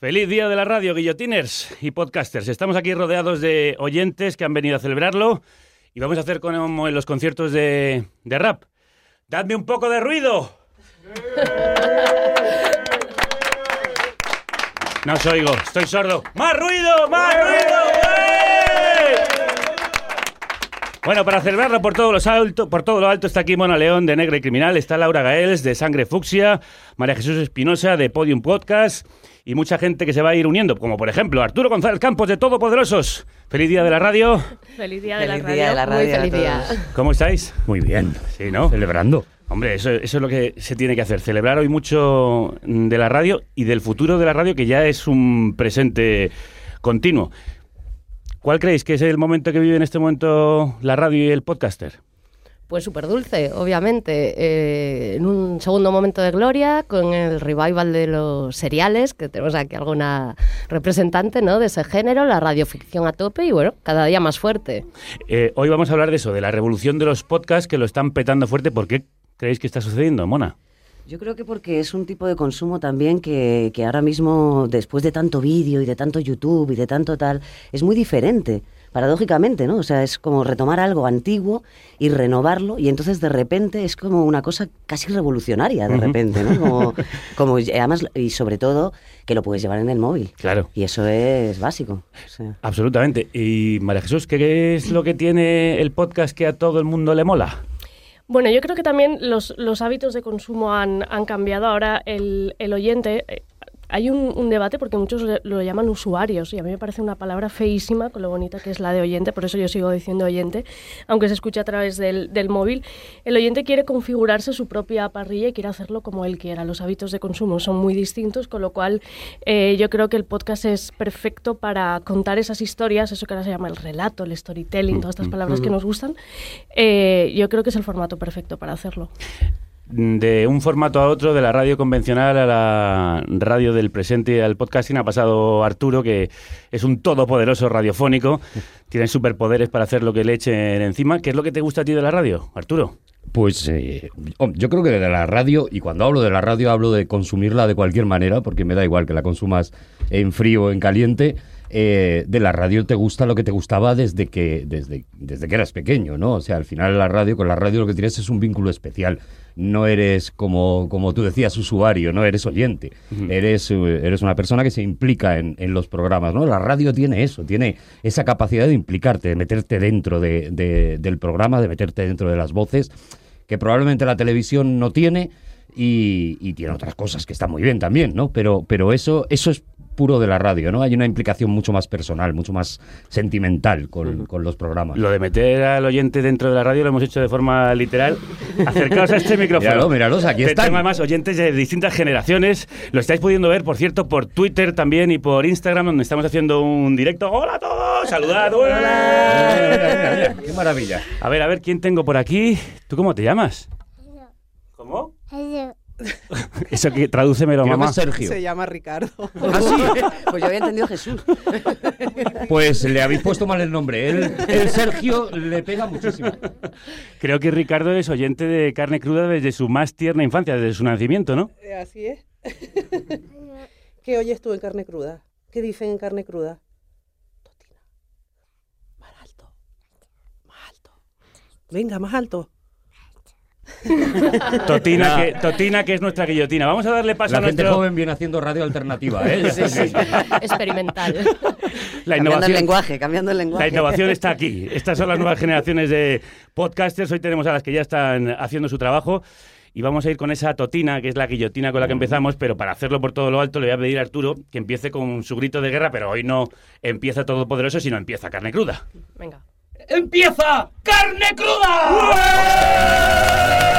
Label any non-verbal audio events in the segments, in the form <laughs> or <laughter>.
Feliz día de la radio, guillotiners y podcasters. Estamos aquí rodeados de oyentes que han venido a celebrarlo y vamos a hacer como en los conciertos de, de rap. ¡Dadme un poco de ruido! No os oigo, estoy sordo. ¡Más ruido! ¡Más ruido! ¡Eh! Bueno, para celebrarlo por todo, los alto, por todo lo alto está aquí Mona León de Negra y Criminal, está Laura Gaels de Sangre Fucsia, María Jesús Espinosa de Podium Podcast y mucha gente que se va a ir uniendo, como por ejemplo Arturo González Campos de Todopoderosos. Feliz día de la radio. Feliz día de Feliz la radio. día de la radio Muy feliz a día. todos. ¿Cómo estáis? Muy bien. Sí, ¿no? Celebrando. Hombre, eso, eso es lo que se tiene que hacer, celebrar hoy mucho de la radio y del futuro de la radio que ya es un presente continuo. ¿Cuál creéis que es el momento que vive en este momento la radio y el podcaster? Pues súper dulce, obviamente. Eh, en un segundo momento de gloria, con el revival de los seriales, que tenemos aquí alguna representante ¿no? de ese género, la radioficción a tope y bueno, cada día más fuerte. Eh, hoy vamos a hablar de eso, de la revolución de los podcasts que lo están petando fuerte. ¿Por qué creéis que está sucediendo, Mona? Yo creo que porque es un tipo de consumo también que, que ahora mismo, después de tanto vídeo y de tanto YouTube y de tanto tal, es muy diferente, paradójicamente, ¿no? O sea, es como retomar algo antiguo y renovarlo y entonces de repente es como una cosa casi revolucionaria, de repente, ¿no? Como, <laughs> como además, y sobre todo, que lo puedes llevar en el móvil. Claro. Y eso es básico. o sea. Absolutamente. Y María Jesús, ¿qué es lo que tiene el podcast que a todo el mundo le mola? Bueno, yo creo que también los, los hábitos de consumo han, han cambiado. Ahora el, el oyente... hay un, un debate porque muchos lo llaman usuarios y a mí me parece una palabra feísima con lo bonita que es la de oyente, por eso yo sigo diciendo oyente, aunque se escuche a través del, del móvil. El oyente quiere configurarse su propia parrilla y quiere hacerlo como él quiera. Los hábitos de consumo son muy distintos, con lo cual eh, yo creo que el podcast es perfecto para contar esas historias, eso que ahora se llama el relato, el storytelling, todas estas palabras que nos gustan. Eh, yo creo que es el formato perfecto para hacerlo. De un formato a otro, de la radio convencional a la radio del presente y al podcasting, ha pasado Arturo, que es un todopoderoso radiofónico. <laughs> Tiene superpoderes para hacer lo que le echen encima. ¿Qué es lo que te gusta a ti de la radio, Arturo? Pues eh, oh, yo creo que de la radio, y cuando hablo de la radio hablo de consumirla de cualquier manera, porque me da igual que la consumas en frío o en caliente. Eh, de la radio te gusta lo que te gustaba desde que, desde, desde que eras pequeño, ¿no? O sea, al final la radio, con la radio lo que tienes es un vínculo especial. No eres, como, como tú decías, usuario, no eres oyente. eres, eh, eres una persona que se implica en, en los programas, ¿no? La radio tiene eso, tiene esa capacidad de implicarte, de meterte dentro de- de- del programa, de meterte dentro de las voces, que probablemente la televisión no tiene y, y tiene otras cosas que están muy bien también, ¿no? Pero, pero eso, eso es puro de la radio, ¿no? Hay una implicación mucho más personal, mucho más sentimental con, con los programas. Lo de meter al oyente dentro de la radio lo hemos hecho de forma literal. Acercaos a este <laughs> micrófono. Míralo, míralos, aquí están. Tengo además oyentes de distintas generaciones. Lo estáis pudiendo ver, por cierto, por Twitter también y por Instagram, donde estamos haciendo un directo. ¡Hola a todos! ¡Saludad! <laughs> Mira, qué maravilla. A ver, a ver, ¿quién tengo por aquí? ¿Tú cómo te llamas? ¿Cómo? <laughs> Eso que tradúcemelo, Creo mamá. Sergio. Se llama Ricardo. <laughs> Ah, sí. <laughs> Pues yo había entendido Jesús. Pues le habéis puesto mal el nombre. El, el Sergio le pega muchísimo. Creo que Ricardo es oyente de carne cruda desde su más tierna infancia, desde su nacimiento, ¿no? Eh, Así es. ¿Qué oyes tú en carne cruda? ¿Qué dicen en carne cruda? Totina. Más alto. Más alto. Venga, más alto. <laughs> Totina, que, Totina, que es nuestra guillotina. Vamos a darle paso La a gente nuestro... joven viene haciendo radio alternativa, ¿eh? <laughs> Sí, sí. <laughs> Experimental. La Cambiando el innovación, lenguaje, cambiando el lenguaje. la innovación está aquí. Estas son las nuevas generaciones de podcasters. Hoy tenemos a las que ya están haciendo su trabajo. Y vamos a ir con esa totina, que es la guillotina con la que empezamos, pero para hacerlo por todo lo alto le voy a pedir a Arturo que empiece con su grito de guerra, pero hoy no empieza todopoderoso, sino empieza carne cruda. Venga. ¡Empieza carne cruda!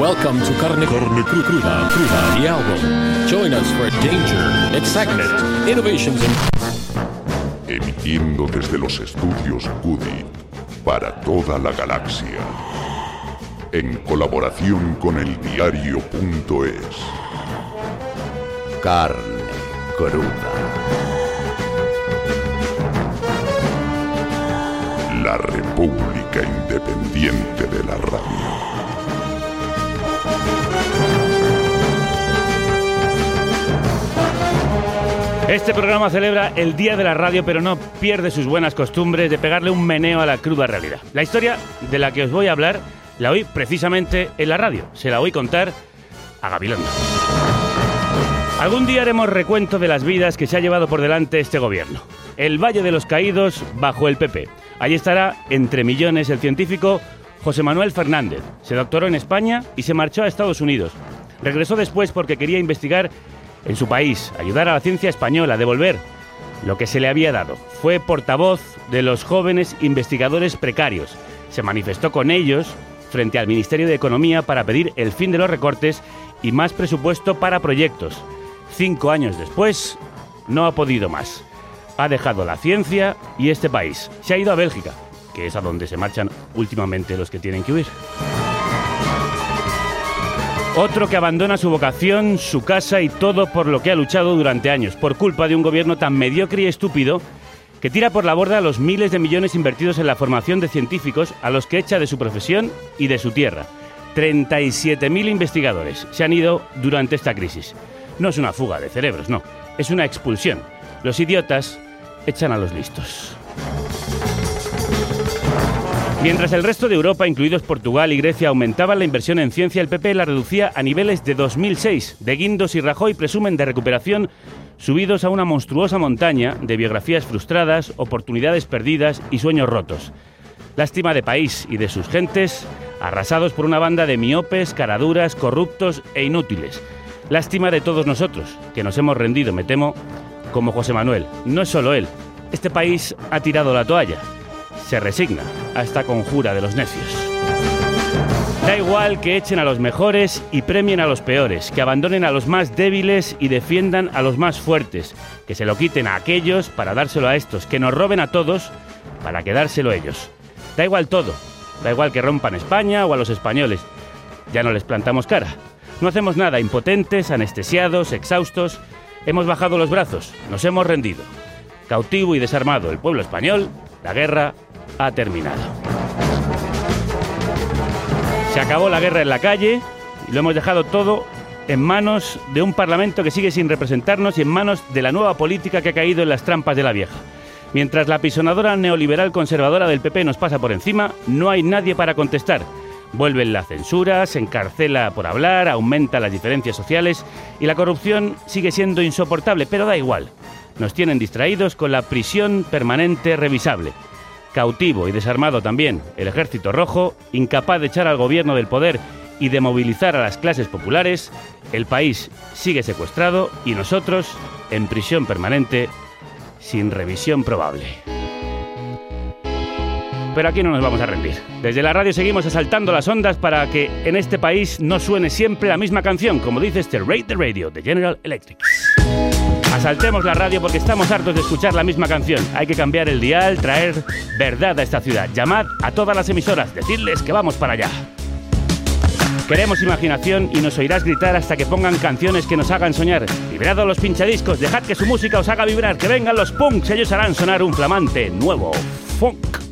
Welcome to Carne, Carne Cru- Cruda, Cruda, the album. Join us for danger, excitement, innovations, and Emitiendo desde los estudios Goody para toda la galaxia. En colaboración con el diario.es. Carne cruda. La República Independiente de la Radio. Este programa celebra el Día de la Radio, pero no pierde sus buenas costumbres de pegarle un meneo a la cruda realidad. La historia de la que os voy a hablar la oí precisamente en la radio. Se la oí contar a Gabilondo. Algún día haremos recuento de las vidas que se ha llevado por delante este gobierno. El Valle de los Caídos bajo el PP. Allí estará, entre millones, el científico José Manuel Fernández. Se doctoró en España y se marchó a Estados Unidos. Regresó después porque quería investigar en su país, ayudar a la ciencia española, devolver lo que se le había dado. Fue portavoz de los jóvenes investigadores precarios. Se manifestó con ellos frente al Ministerio de Economía para pedir el fin de los recortes y más presupuesto para proyectos. Cinco años después, no ha podido más. Ha dejado la ciencia y este país. Se ha ido a Bélgica, que es a donde se marchan últimamente los que tienen que huir. Otro que abandona su vocación, su casa y todo por lo que ha luchado durante años, por culpa de un gobierno tan mediocre y estúpido que tira por la borda los miles de millones invertidos en la formación de científicos a los que echa de su profesión y de su tierra. 37.000 investigadores se han ido durante esta crisis. No es una fuga de cerebros, no, es una expulsión. Los idiotas echan a los listos. Mientras el resto de Europa, incluidos Portugal y Grecia, aumentaban la inversión en ciencia, el PP la reducía a niveles de 2006. De Guindos y Rajoy presumen de recuperación subidos a una monstruosa montaña de biografías frustradas, oportunidades perdidas y sueños rotos. Lástima de país y de sus gentes, arrasados por una banda de miopes, caraduras, corruptos e inútiles. Lástima de todos nosotros, que nos hemos rendido, me temo, como José Manuel. No es solo él. Este país ha tirado la toalla se resigna a esta conjura de los necios. Da igual que echen a los mejores y premien a los peores, que abandonen a los más débiles y defiendan a los más fuertes, que se lo quiten a aquellos para dárselo a estos, que nos roben a todos para quedárselo ellos. Da igual todo, da igual que rompan España o a los españoles, ya no les plantamos cara. No hacemos nada, impotentes, anestesiados, exhaustos, hemos bajado los brazos, nos hemos rendido. Cautivo y desarmado el pueblo español, la guerra ha terminado. Se acabó la guerra en la calle y lo hemos dejado todo en manos de un Parlamento que sigue sin representarnos y en manos de la nueva política que ha caído en las trampas de la vieja. Mientras la apisonadora neoliberal conservadora del PP nos pasa por encima, no hay nadie para contestar. Vuelven la censura, se encarcela por hablar, aumenta las diferencias sociales y la corrupción sigue siendo insoportable, pero da igual. Nos tienen distraídos con la prisión permanente revisable cautivo y desarmado también el ejército rojo, incapaz de echar al gobierno del poder y de movilizar a las clases populares, el país sigue secuestrado y nosotros en prisión permanente sin revisión probable. Pero aquí no nos vamos a rendir. Desde la radio seguimos asaltando las ondas para que en este país no suene siempre la misma canción, como dice este Rate the Radio de General Electric. Asaltemos la radio porque estamos hartos de escuchar la misma canción. Hay que cambiar el dial, traer verdad a esta ciudad. Llamad a todas las emisoras, decirles que vamos para allá. Queremos imaginación y nos oirás gritar hasta que pongan canciones que nos hagan soñar. Liberad a los pinchadiscos, dejad que su música os haga vibrar, que vengan los punks, ellos harán sonar un flamante nuevo funk.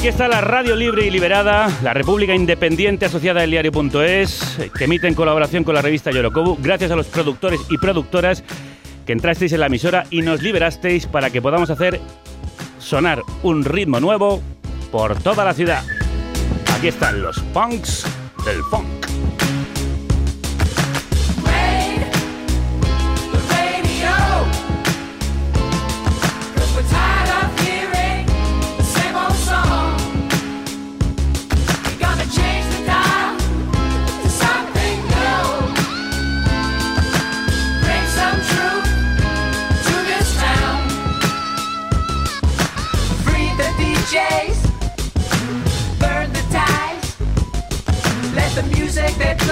Aquí está la radio libre y liberada, la República Independiente asociada al diario.es, que emite en colaboración con la revista Yorokobu, gracias a los productores y productoras que entrasteis en la emisora y nos liberasteis para que podamos hacer sonar un ritmo nuevo por toda la ciudad. Aquí están los punks del funk.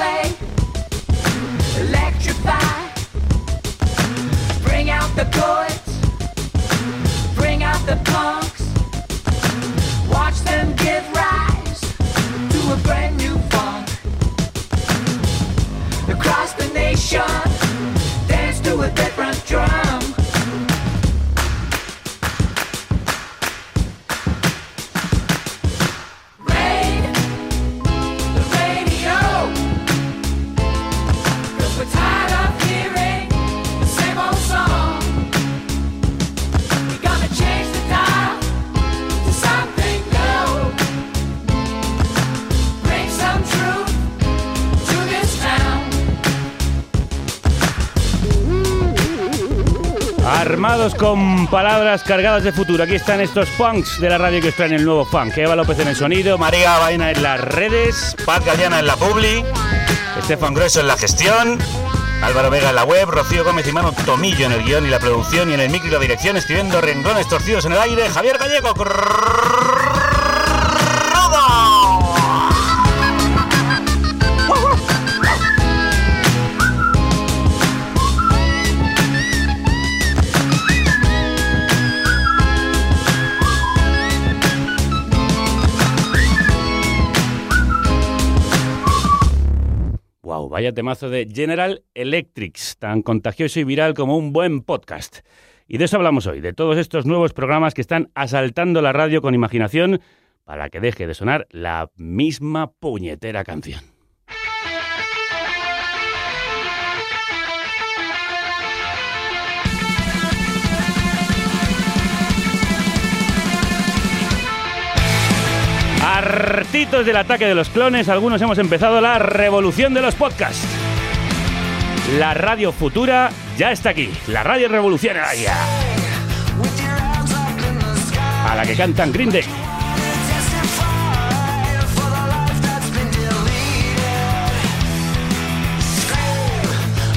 Play electrify. Bring out the poets. Bring out the punks. Watch them give rise to a brand new funk. Across the nation, dance to a different drum. Armados con palabras cargadas de futuro. Aquí están estos punks de la radio que os traen el nuevo funk. Eva López en el sonido, María Baena en las redes, Paz Galeana en la publi, Estefan Grueso en la gestión, Álvaro Vega en la web, Rocío Gómez y Mano Tomillo en el guion y la producción y en el micro y dirección, escribiendo renglones torcidos en el aire, Javier Gallego. Vaya temazo de General Electrics, tan contagioso y viral como un buen podcast. Y de eso hablamos hoy, de todos estos nuevos programas que están asaltando la radio con imaginación para que deje de sonar la misma puñetera canción. Hartitos del ataque de los clones, algunos hemos empezado la revolución de los podcasts. La radio futura ya está aquí, la radio revolucionaria. A la que cantan Green Day.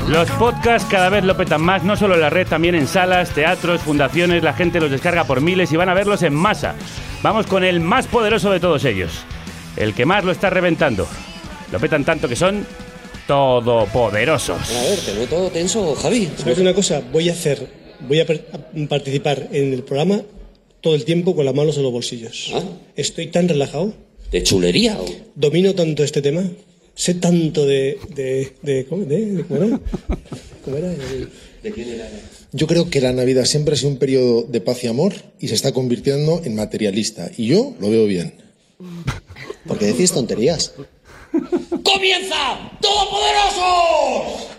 Los podcasts cada vez lo petan más, no solo en la red, también en salas, teatros, fundaciones, la gente los descarga por miles y van a verlos en masa. Vamos con el más poderoso de todos ellos, el que más lo está reventando. Lo petan tanto que son todopoderosos. A ver, te veo todo tenso, Javi. ¿Sabes una cosa? Voy a hacer, voy a, participar en el programa todo el tiempo con las manos en los bolsillos. Estoy tan relajado. ¿De chulería? o? Domino tanto este tema. Sé tanto de, de, de, ¿cómo, de- de- ¿cómo era? ¿Cómo era? El- ¿De quién era? Yo creo que la Navidad siempre ha sido un periodo de paz y amor y se está convirtiendo en materialista. Y yo lo veo bien. Porque decís tonterías. ¡Comienza! ¡Todopoderosos!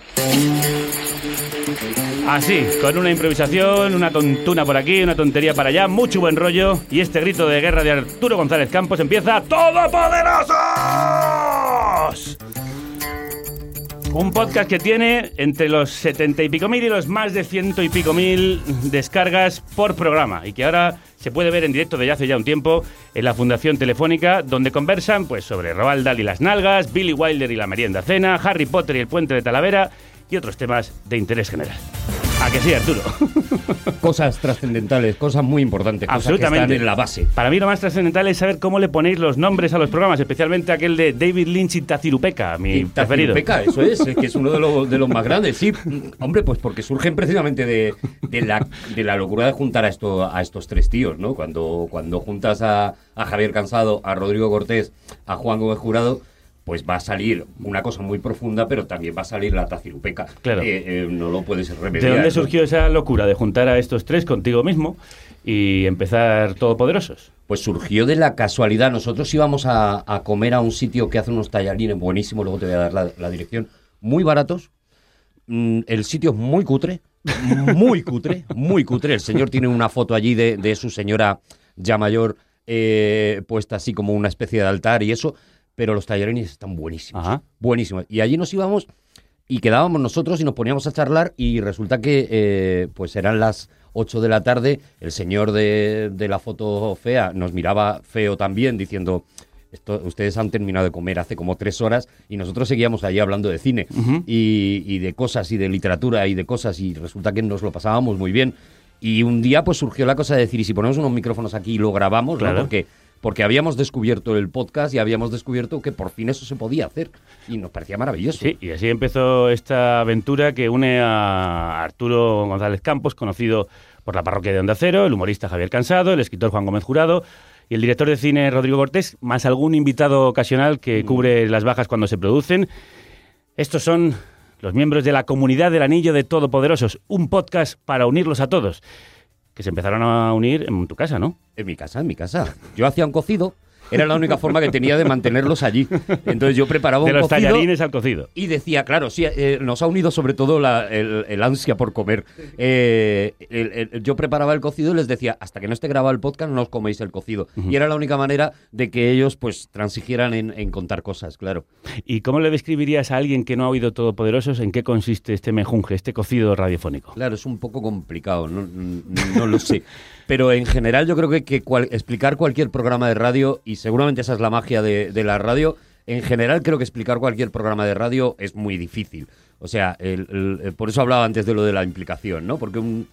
Así, con una improvisación, una tontuna por aquí, una tontería para allá, mucho buen rollo y este grito de guerra de Arturo González Campos empieza ¡Todopoderosos! Un podcast que tiene entre los setenta y pico mil y los más de ciento y pico mil descargas por programa y que ahora se puede ver en directo desde hace ya un tiempo en la Fundación Telefónica, donde conversan pues, sobre Roald Dahl y las nalgas, Billy Wilder y la merienda cena, Harry Potter y el puente de Talavera y otros temas de interés general. ¿A que sí, Arturo? <laughs> Cosas trascendentales, cosas muy importantes, cosas que Absolutamente. están en la base. Para mí lo más trascendental es saber cómo le ponéis los nombres a los programas, especialmente aquel de David Lynch y Tacirupeca, mi preferido. Peca, eso es, es que es uno de los, de los más <laughs> grandes, sí. Hombre, pues porque surgen precisamente de, de la, de la locura de juntar a, esto, a estos tres tíos, ¿no? Cuando, cuando juntas a, a Javier Cansado, a Rodrigo Cortés, a Juan Gómez Jurado, pues va a salir una cosa muy profunda, pero también va a salir la tacirupeca. Claro. Eh, eh, no lo puedes ¿De remediar. dónde ¿no? surgió esa locura de juntar a estos tres contigo mismo y empezar todopoderosos? pues surgió de la casualidad. Nosotros íbamos a, a comer a un sitio que hace unos tallarines buenísimos, luego te voy a dar la, la dirección, muy baratos. Mm, el sitio es muy cutre, muy cutre, muy cutre. El señor tiene una foto allí de, de su señora ya mayor eh, puesta así como una especie de altar y eso, pero los tallarines están buenísimos, buenísimos. Y allí nos íbamos y quedábamos nosotros y nos poníamos a charlar y resulta que eh, pues eran las 8 de la tarde, el señor de, de la foto fea nos miraba feo también diciendo... Esto, ustedes han terminado de comer hace como tres horas y nosotros seguíamos allí hablando de cine y, y de cosas y de literatura y de cosas y resulta que nos lo pasábamos muy bien. Y un día pues surgió la cosa de decir, ¿y si ponemos unos micrófonos aquí y lo grabamos? ¿no? Claro. Porque, porque habíamos descubierto el podcast y habíamos descubierto que por fin eso se podía hacer y nos parecía maravilloso. Sí, y así empezó esta aventura que une a Arturo González Campos, conocido por la parroquia de Onda Cero, el humorista Javier Cansado, el escritor Juan Gómez Jurado y el director de cine Rodrigo Cortés, más algún invitado ocasional que cubre las bajas cuando se producen. Estos son los miembros de la comunidad del Anillo de Todopoderosos, un podcast para unirlos a todos, que se empezaron a unir en tu casa, ¿no? En mi casa, en mi casa. Yo hacía un cocido, era la única forma que tenía de mantenerlos allí. Entonces yo preparaba De un los cocido tallarines al cocido. y decía, claro, sí, eh, nos ha unido sobre todo la- el, el ansia por comer. Eh, el- el- yo preparaba el cocido y les decía, hasta que no esté grabado el podcast no os coméis el cocido. Y era la única manera de que ellos pues transigieran en, en contar cosas, claro. ¿Y cómo le describirías a alguien que no ha oído Todopoderosos en qué consiste este mejunje, este cocido radiofónico? Claro, es un poco complicado, no, no- no lo sé. <laughs> Pero en general yo creo que, cual- explicar cualquier programa de radio, y seguramente esa es la magia de, la radio, en general creo que explicar cualquier programa de radio es muy difícil. O sea, el- eh, por eso hablaba antes de lo de la implicación, ¿no? Porque un,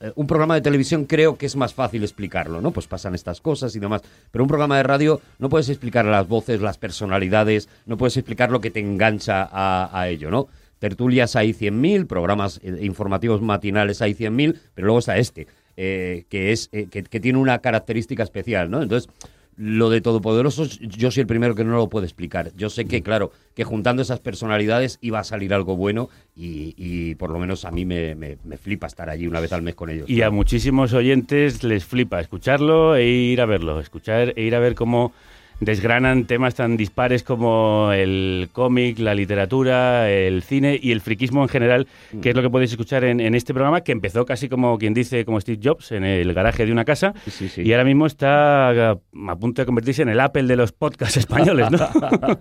eh, un programa de televisión creo que es más fácil explicarlo, ¿no? Pues pasan estas cosas y demás. Pero un programa de radio no puedes explicar las voces, las personalidades, no puedes explicar lo que te engancha a, a ello, ¿no? Tertulias hay 100.000, programas eh, informativos matinales hay 100.000, pero luego está este, eh, que, es, eh, que, que tiene una característica especial, ¿no? Entonces, lo de Todopoderosos, yo soy el primero que no lo puedo explicar. Yo sé que, claro, que juntando esas personalidades iba a salir algo bueno y, y por lo menos a mí me, me- me flipa estar allí una vez al mes con ellos. Y a muchísimos oyentes les flipa escucharlo e ir a verlo, escuchar e ir a ver cómo desgranan temas tan dispares como el cómic, la literatura, el cine y el friquismo en general, que es lo que podéis escuchar en, en este programa, que empezó casi como quien dice, como Steve Jobs, en el garaje de una casa, y ahora mismo está a, a punto de convertirse en el Apple de los podcasts españoles, ¿no? <laughs>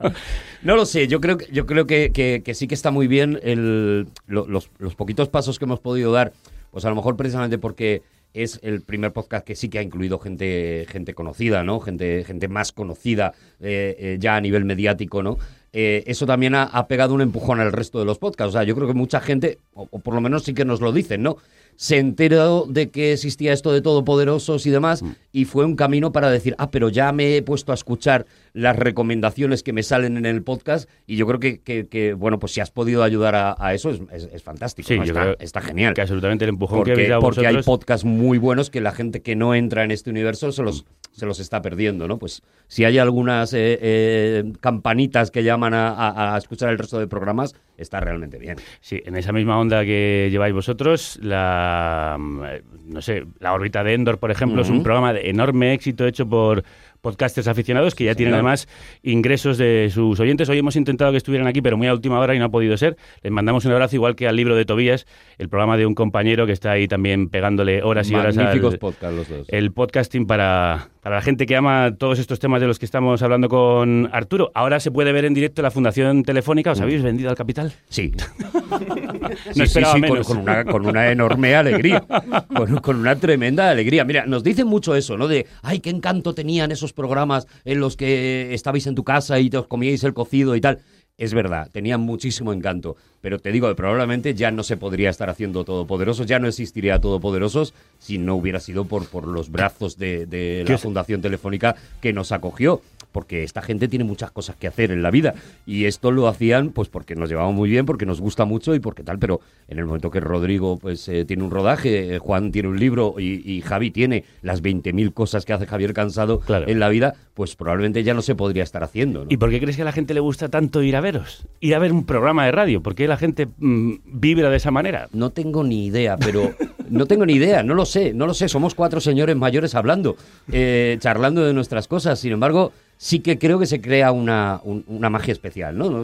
No lo sé, yo creo, que- yo creo que, que- que sí que está muy bien el- lo- los, los poquitos pasos que hemos podido dar, pues a lo mejor precisamente porque es el primer podcast que sí que ha incluido gente, gente conocida, ¿no? Gente, gente más conocida eh, eh, ya a nivel mediático, ¿no? Eh, eso también ha, ha pegado un empujón al resto de los podcasts. O sea, yo creo que mucha gente, o, o por lo menos sí que nos lo dicen, ¿no? Se enteró de que existía esto de todopoderosos y demás, y fue un camino para decir, ah, pero ya me he puesto a escuchar las recomendaciones que me salen en el podcast, y yo creo que, que- que, bueno, pues si has podido ayudar a, a eso, es, es- es fantástico. Sí, está, genial. Que absolutamente el empujón Porque, que habéis dado porque hay podcasts muy buenos que la gente que no entra en este universo se los, se los está perdiendo, ¿no? Pues si hay algunas eh, eh, campanitas que llaman a, a- a escuchar el resto de programas, está realmente bien. Sí, en esa misma onda que lleváis vosotros, la mm, eh, no sé, la órbita de Endor, por ejemplo, es un programa de enorme éxito hecho por podcasters aficionados que ya tienen además ingresos de sus oyentes. Hoy hemos intentado que estuvieran aquí, pero muy a última hora y no ha podido ser. Les mandamos un abrazo igual que al libro de Tobías, el programa de un compañero que está ahí también pegándole horas y horas Magníficos al podcasts los dos. el podcasting para, para la gente que ama todos estos temas de los que estamos hablando con Arturo. Ahora se puede ver en directo la Fundación Telefónica. ¿Os habéis vendido al capital? Sí. <laughs> no Sí, sí, con una, con una enorme alegría. Con, con una tremenda alegría. Mira, nos dicen mucho eso, ¿no? De, ay, qué encanto tenían esos programas en los que estabais en tu casa y te os comíais el cocido y tal. Es verdad, tenían muchísimo encanto. Pero te digo que probablemente ya no se podría estar haciendo Todopoderosos, ya no existiría Todopoderosos si no hubiera sido por, por los brazos de, de ¿Qué la Fundación Telefónica que nos acogió. Porque esta gente tiene muchas cosas que hacer en la vida. Y esto lo hacían pues porque nos llevamos muy bien, porque nos gusta mucho y porque tal. Pero en el momento que Rodrigo pues eh, tiene un rodaje, eh, Juan tiene un libro y, y Javi tiene las 20.000 cosas que hace Javier Cansado en la vida, pues probablemente ya no se podría estar haciendo. ¿no? ¿Y por qué crees que a la gente le gusta tanto ir a veros? Ir a ver un programa de radio. ¿Por qué la gente mm, vibra de esa manera? No tengo ni idea, pero <laughs> no tengo ni idea, no lo sé, no lo sé. Somos cuatro señores mayores hablando, eh, charlando de nuestras cosas. Sin embargo, sí que creo que se crea una, un- una magia especial, ¿no?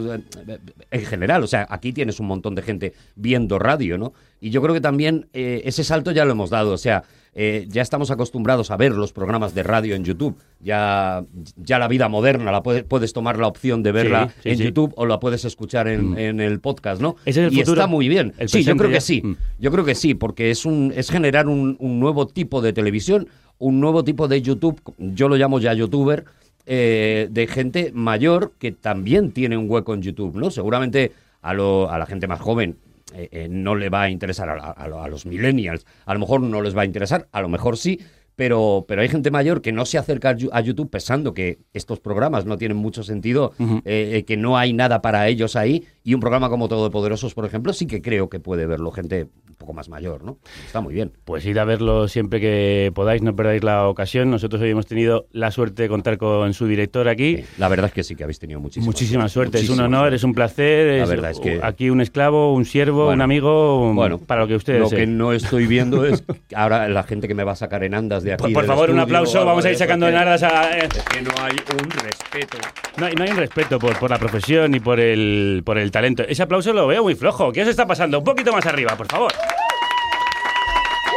En general, o sea, aquí tienes un montón de gente viendo radio, ¿no? Y yo creo que también eh, ese salto ya lo hemos dado, o sea, eh, ya estamos acostumbrados a ver los programas de radio en YouTube. Ya, ya la vida moderna, la puedes, puedes tomar la opción de verla Sí, sí, en sí. YouTube o la puedes escuchar en, en el podcast, ¿no? Ese es el y futuro. está muy bien. El sí, yo creo que sí. Mm. Yo creo que sí, porque es un es generar un, un nuevo tipo de televisión, un nuevo tipo de YouTube, yo lo llamo ya youtuber, eh, de gente mayor que también tiene un hueco en YouTube, ¿no? Seguramente a, lo- a la gente más joven eh, eh, no le va a interesar, a, a- a lo- a los millennials a lo mejor no les va a interesar, a lo mejor sí, pero, pero hay gente mayor que no se acerca a YouTube pensando que estos programas no tienen mucho sentido, eh, que no hay nada para ellos ahí, y un programa como Todopoderosos, por ejemplo, sí que creo que puede verlo gente un poco más mayor, ¿no? Está muy bien. Pues id a verlo siempre que podáis, no perdáis la ocasión. Nosotros hoy hemos tenido la suerte de contar con su director aquí. La verdad es que sí que habéis tenido muchísima, Muchísima suerte, es un honor, suerte. es un placer. La verdad es que- Aquí un esclavo, un siervo, un amigo, Bueno, para lo que ustedes Lo que no estoy viendo es ahora la gente que me va a sacar en andas de aquí. Por, por favor, un aplauso. Vamos a ir sacando en ardas a. eh, Es que no hay un respeto. No no hay un respeto por, por la profesión y por el, por el talento. Ese aplauso lo veo muy flojo. ¿Qué os está pasando? Un poquito más arriba, por favor.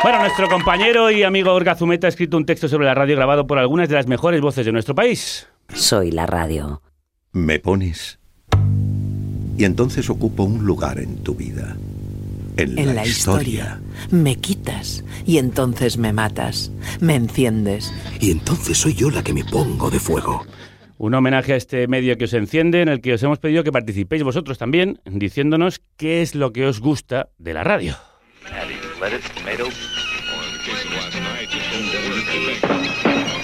Bueno, nuestro compañero y amigo Orga Zumeta ha escrito un texto sobre la radio grabado por algunas de las mejores voces de nuestro país. Soy la radio. Me pones y entonces ocupo un lugar en tu vida. En, En la historia. Me quitas y entonces me matas. Me enciendes. Y entonces soy yo la que me pongo de fuego. Un homenaje a este medio que os enciende, en el que os hemos pedido que participéis vosotros también, diciéndonos qué es lo que os gusta de la radio.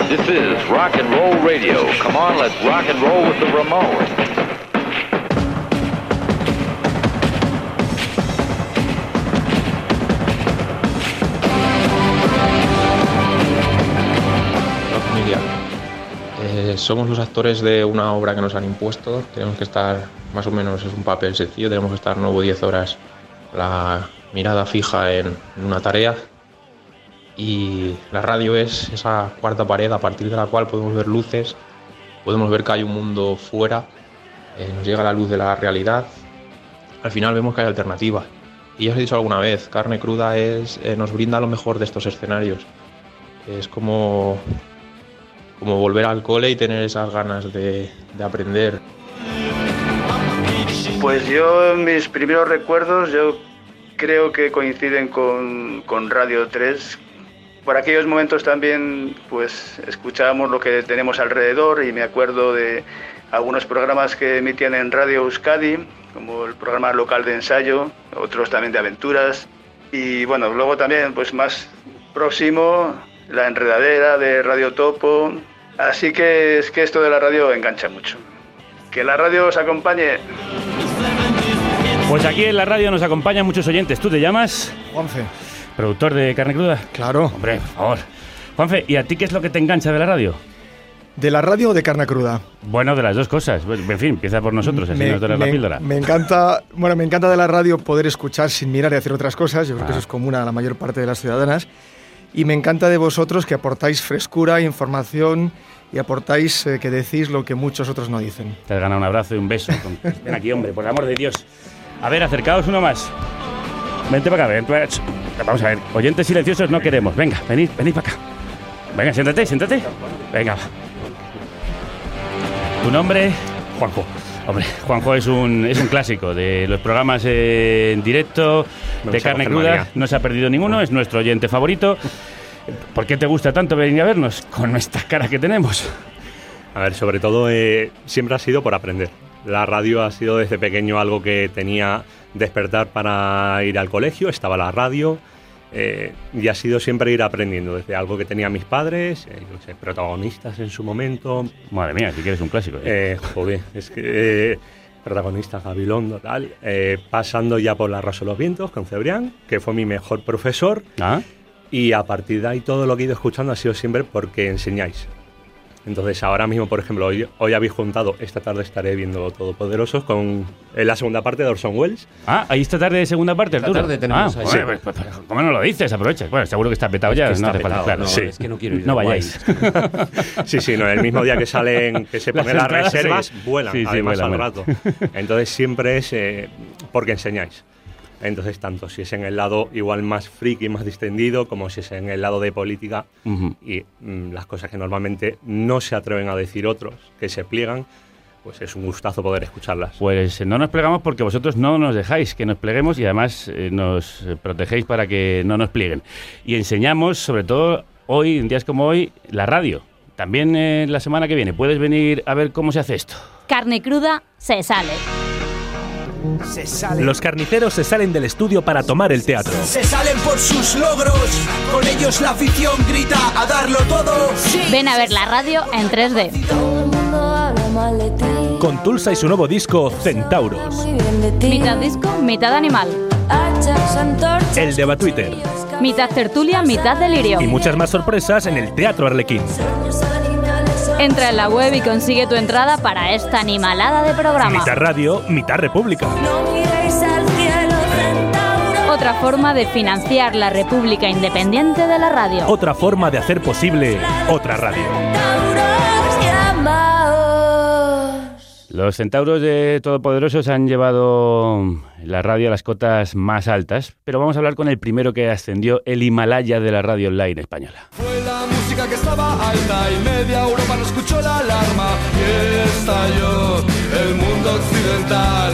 This is rock and roll radio. Come on, let's rock and roll with the. Eh, somos los actores de una obra que nos han impuesto. Tenemos que estar, más o menos, es un papel sencillo. Tenemos que estar 9 o 10 horas la mirada fija en, una tarea. Y la radio es esa cuarta pared a partir de la cual podemos ver luces, podemos ver que hay un mundo fuera, eh, nos llega la luz de la realidad. Al final vemos que hay alternativa. Y ya os he dicho alguna vez, carne cruda es, eh, nos brinda lo mejor de estos escenarios. Es como, como volver al cole y tener esas ganas de, de aprender. Pues yo, mis primeros recuerdos, yo creo que coinciden con, con Radio 3. Por aquellos momentos también, pues escuchábamos lo que tenemos alrededor y me acuerdo de algunos programas que emitían en Radio Euskadi, como el programa local de ensayo, otros también de aventuras. Y bueno, luego también, pues más próximo, la enredadera de Radio Topo. Así que es que esto de la radio engancha mucho. Que la radio os acompañe. Pues aquí en la radio nos acompañan muchos oyentes. ¿Tú te llamas? Juanfe. ¿Productor de Carne Cruda? Claro. Hombre, por favor. Juanfe, ¿y a ti qué es lo que te engancha de la radio? ¿De la radio o de carne cruda? Bueno, de las dos cosas. En fin, empieza por nosotros, así nos doras la píldora. me encanta, bueno, me encanta de la radio poder escuchar sin mirar y hacer otras cosas. Yo creo que Ah. eso es común a la mayor parte de las ciudadanas. Y me encanta de vosotros que aportáis frescura, información y aportáis eh, que decís lo que muchos otros no dicen. Te has ganado un abrazo y un beso. Ven aquí, hombre, por el amor de Dios. A ver, acercaos uno más. Vente para acá, ven. Vamos a ver, oyentes silenciosos no queremos. Venga, venid, venid para acá. Venga, siéntate, siéntate. Venga. ¿Tu nombre? Juanjo. Hombre, <laughs> Juanjo es un, es un clásico de los programas en directo, Me de carne cruda. No se ha perdido ninguno, es nuestro oyente favorito. <laughs> ¿Por qué te gusta tanto venir a vernos con esta cara que tenemos? A ver, sobre todo eh, siempre ha sido por aprender. La radio ha sido desde pequeño algo que tenía despertar para ir al colegio, estaba la radio eh, y ha sido siempre ir aprendiendo desde algo que tenían mis padres, eh, sé, protagonistas en su momento. Madre mía, si quieres un clásico. ¿eh? Eh, joder, es que eh, protagonista Gabilondo, tal, pasando ya por La Rosa de los Vientos con Cebrián, que fue mi mejor profesor. Ah. Y a partir de ahí todo lo que he ido escuchando ha sido siempre porque enseñáis. Entonces ahora mismo, por ejemplo, hoy, hoy habéis juntado, esta tarde estaré viendo Todopoderosos con en la segunda parte de Orson Welles. Ah, ahí esta tarde de segunda parte, Esta Arturo. tarde tenemos ah, ahí. joder, pues, pues, ¿Cómo no lo dices? Aprovecha. Bueno, seguro que está petado ya. Es que no está hace falta, petado, claro. no, Sí. es que no quiero ir de No vayáis. <laughs> Sí, sí, no, el mismo día que salen, que se <laughs> Las ponen las entradas, reservas, sí. vuelan, Sí, sí, además vuelan, al vuelan. rato. Entonces siempre es eh, porque enseñáis. Entonces, tanto si es en el lado igual más friki, más distendido, como si es en el lado de política Ujú. y mm, las cosas que normalmente no se atreven a decir otros, que se pliegan, pues es un gustazo poder escucharlas. Pues eh, no nos plegamos porque vosotros no nos dejáis que nos pleguemos y además eh, nos protegéis para que no nos plieguen. Y enseñamos, sobre todo hoy, en días como hoy, la radio. También eh, la semana que viene puedes venir a ver cómo se hace esto. Carne cruda se sale. Los carniceros se salen del estudio para tomar el teatro. Se salen por sus logros, con ellos la afición grita a darlo todo. Ven a ver la radio en 3D. Con Tulsa y su nuevo disco Centauros. Mitad disco, mitad animal. El de Twitter. Mitad tertulia, mitad delirio. Y muchas más sorpresas en el Teatro Arlequín. Entra en la web y consigue tu entrada para esta animalada de programa. Mitad radio, mitad república. Otra forma de financiar la República Independiente de la Radio. Otra forma de hacer posible otra radio. Los centauros de Todopoderosos han llevado la radio a las cotas más altas, pero vamos a hablar con el primero que ascendió el Himalaya de la radio online española. Fue la que alta y media Europa no escuchó la alarma y estalló el mundo occidental.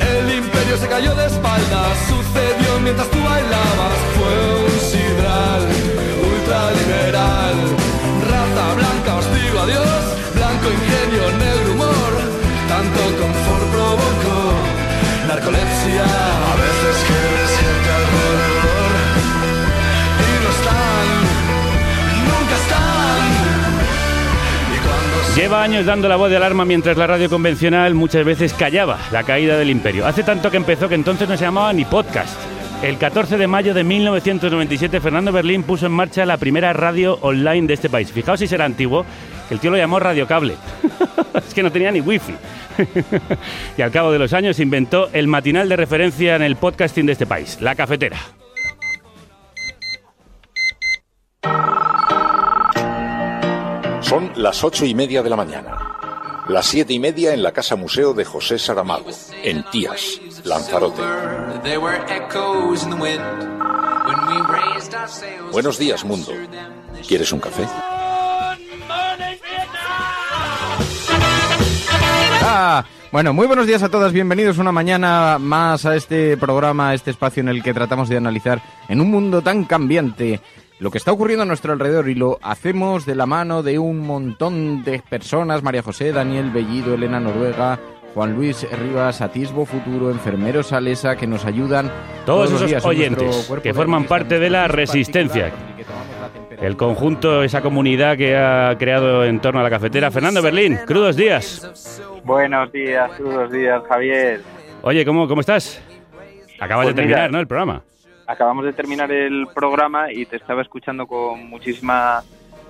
El imperio se cayó de espaldas, sucedió mientras tú bailabas. Fue un sidral ultraliberal, raza blanca, os digo adiós, blanco ingenio, negro humor, tanto confort provocó narcolepsia. A veces quieres Lleva años dando la voz de alarma mientras la radio convencional muchas veces callaba la caída del imperio. Hace tanto que empezó que entonces no se llamaba ni podcast. El 14 de mayo de 1997 Fernando Berlín puso en marcha la primera radio online de este país. Fijaos si será antiguo, que el tío lo llamó Radio Cable. <laughs> es que no tenía ni wifi. <laughs> y al cabo de los años inventó el matinal de referencia en el podcasting de este país, La Cafetera. Son las ocho y media de la mañana. Las siete y media en la Casa Museo de José Saramago, en Tías, Lanzarote. Buenos días, mundo. ¿Quieres un café? Ah, bueno, muy buenos días a todas, bienvenidos una mañana más a este programa, a este espacio en el que tratamos de analizar en un mundo tan cambiante lo que está ocurriendo a nuestro alrededor y lo hacemos de la mano de un montón de personas, María José, Daniel Bellido, Elena Noruega, Juan Luis Rivas, Atisbo Futuro, Enfermeros Alesa, que nos ayudan Todos esos oyentes que forman parte de la resistencia. El conjunto, esa comunidad que ha creado en torno a la cafetera. Fernando Berlín, crudos días. Buenos días, crudos días, Javier. Oye, ¿cómo, cómo estás? Acabas Pues de terminar, mira, ¿no? El programa. Acabamos de terminar el programa y te estaba escuchando con muchísima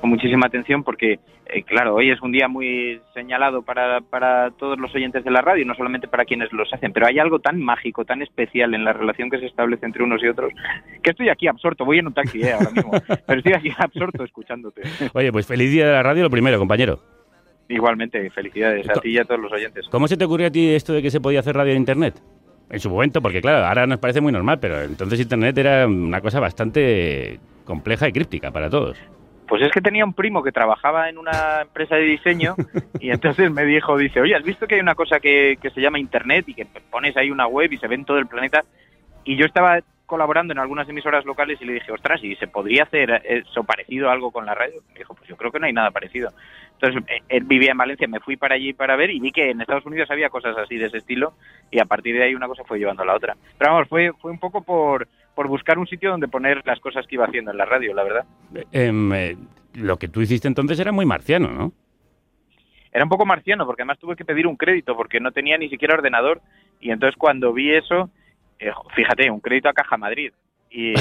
con muchísima atención porque, eh, claro, hoy es un día muy señalado para, para todos los oyentes de la radio, no solamente para quienes los hacen, pero hay algo tan mágico, tan especial en la relación que se establece entre unos y otros, que estoy aquí absorto, voy en un taxi eh, ahora mismo, <laughs> pero estoy aquí absorto escuchándote. Oye, pues feliz día de la radio, lo primero, compañero. Igualmente, felicidades a ti y a todos los oyentes. ¿Cómo se te ocurrió a ti esto de que se podía hacer radio en Internet? En su momento, porque claro, ahora nos parece muy normal, pero entonces Internet era una cosa bastante compleja y críptica para todos. Pues es que tenía un primo que trabajaba en una empresa de diseño <laughs> y entonces me dijo, dice, oye, ¿has visto que hay una cosa que, que se llama Internet y que pones ahí una web y se ve en todo el planeta? Y yo estaba colaborando en algunas emisoras locales y le dije, ostras, ¿y se podría hacer eso parecido a algo con la radio? Me dijo, pues yo creo que no hay nada parecido. Entonces, eh, él vivía en Valencia, me fui para allí para ver y vi que en Estados Unidos había cosas así de ese estilo y a partir de ahí una cosa fue llevando a la otra. Pero vamos, fue, fue un poco por, por buscar un sitio donde poner las cosas que iba haciendo en la radio, la verdad. Em, eh, lo que tú hiciste entonces era muy marciano, ¿no? Era un poco marciano porque además tuve que pedir un crédito porque no tenía ni siquiera ordenador y entonces cuando vi eso, eh, fíjate, un crédito a Caja Madrid. Y eh,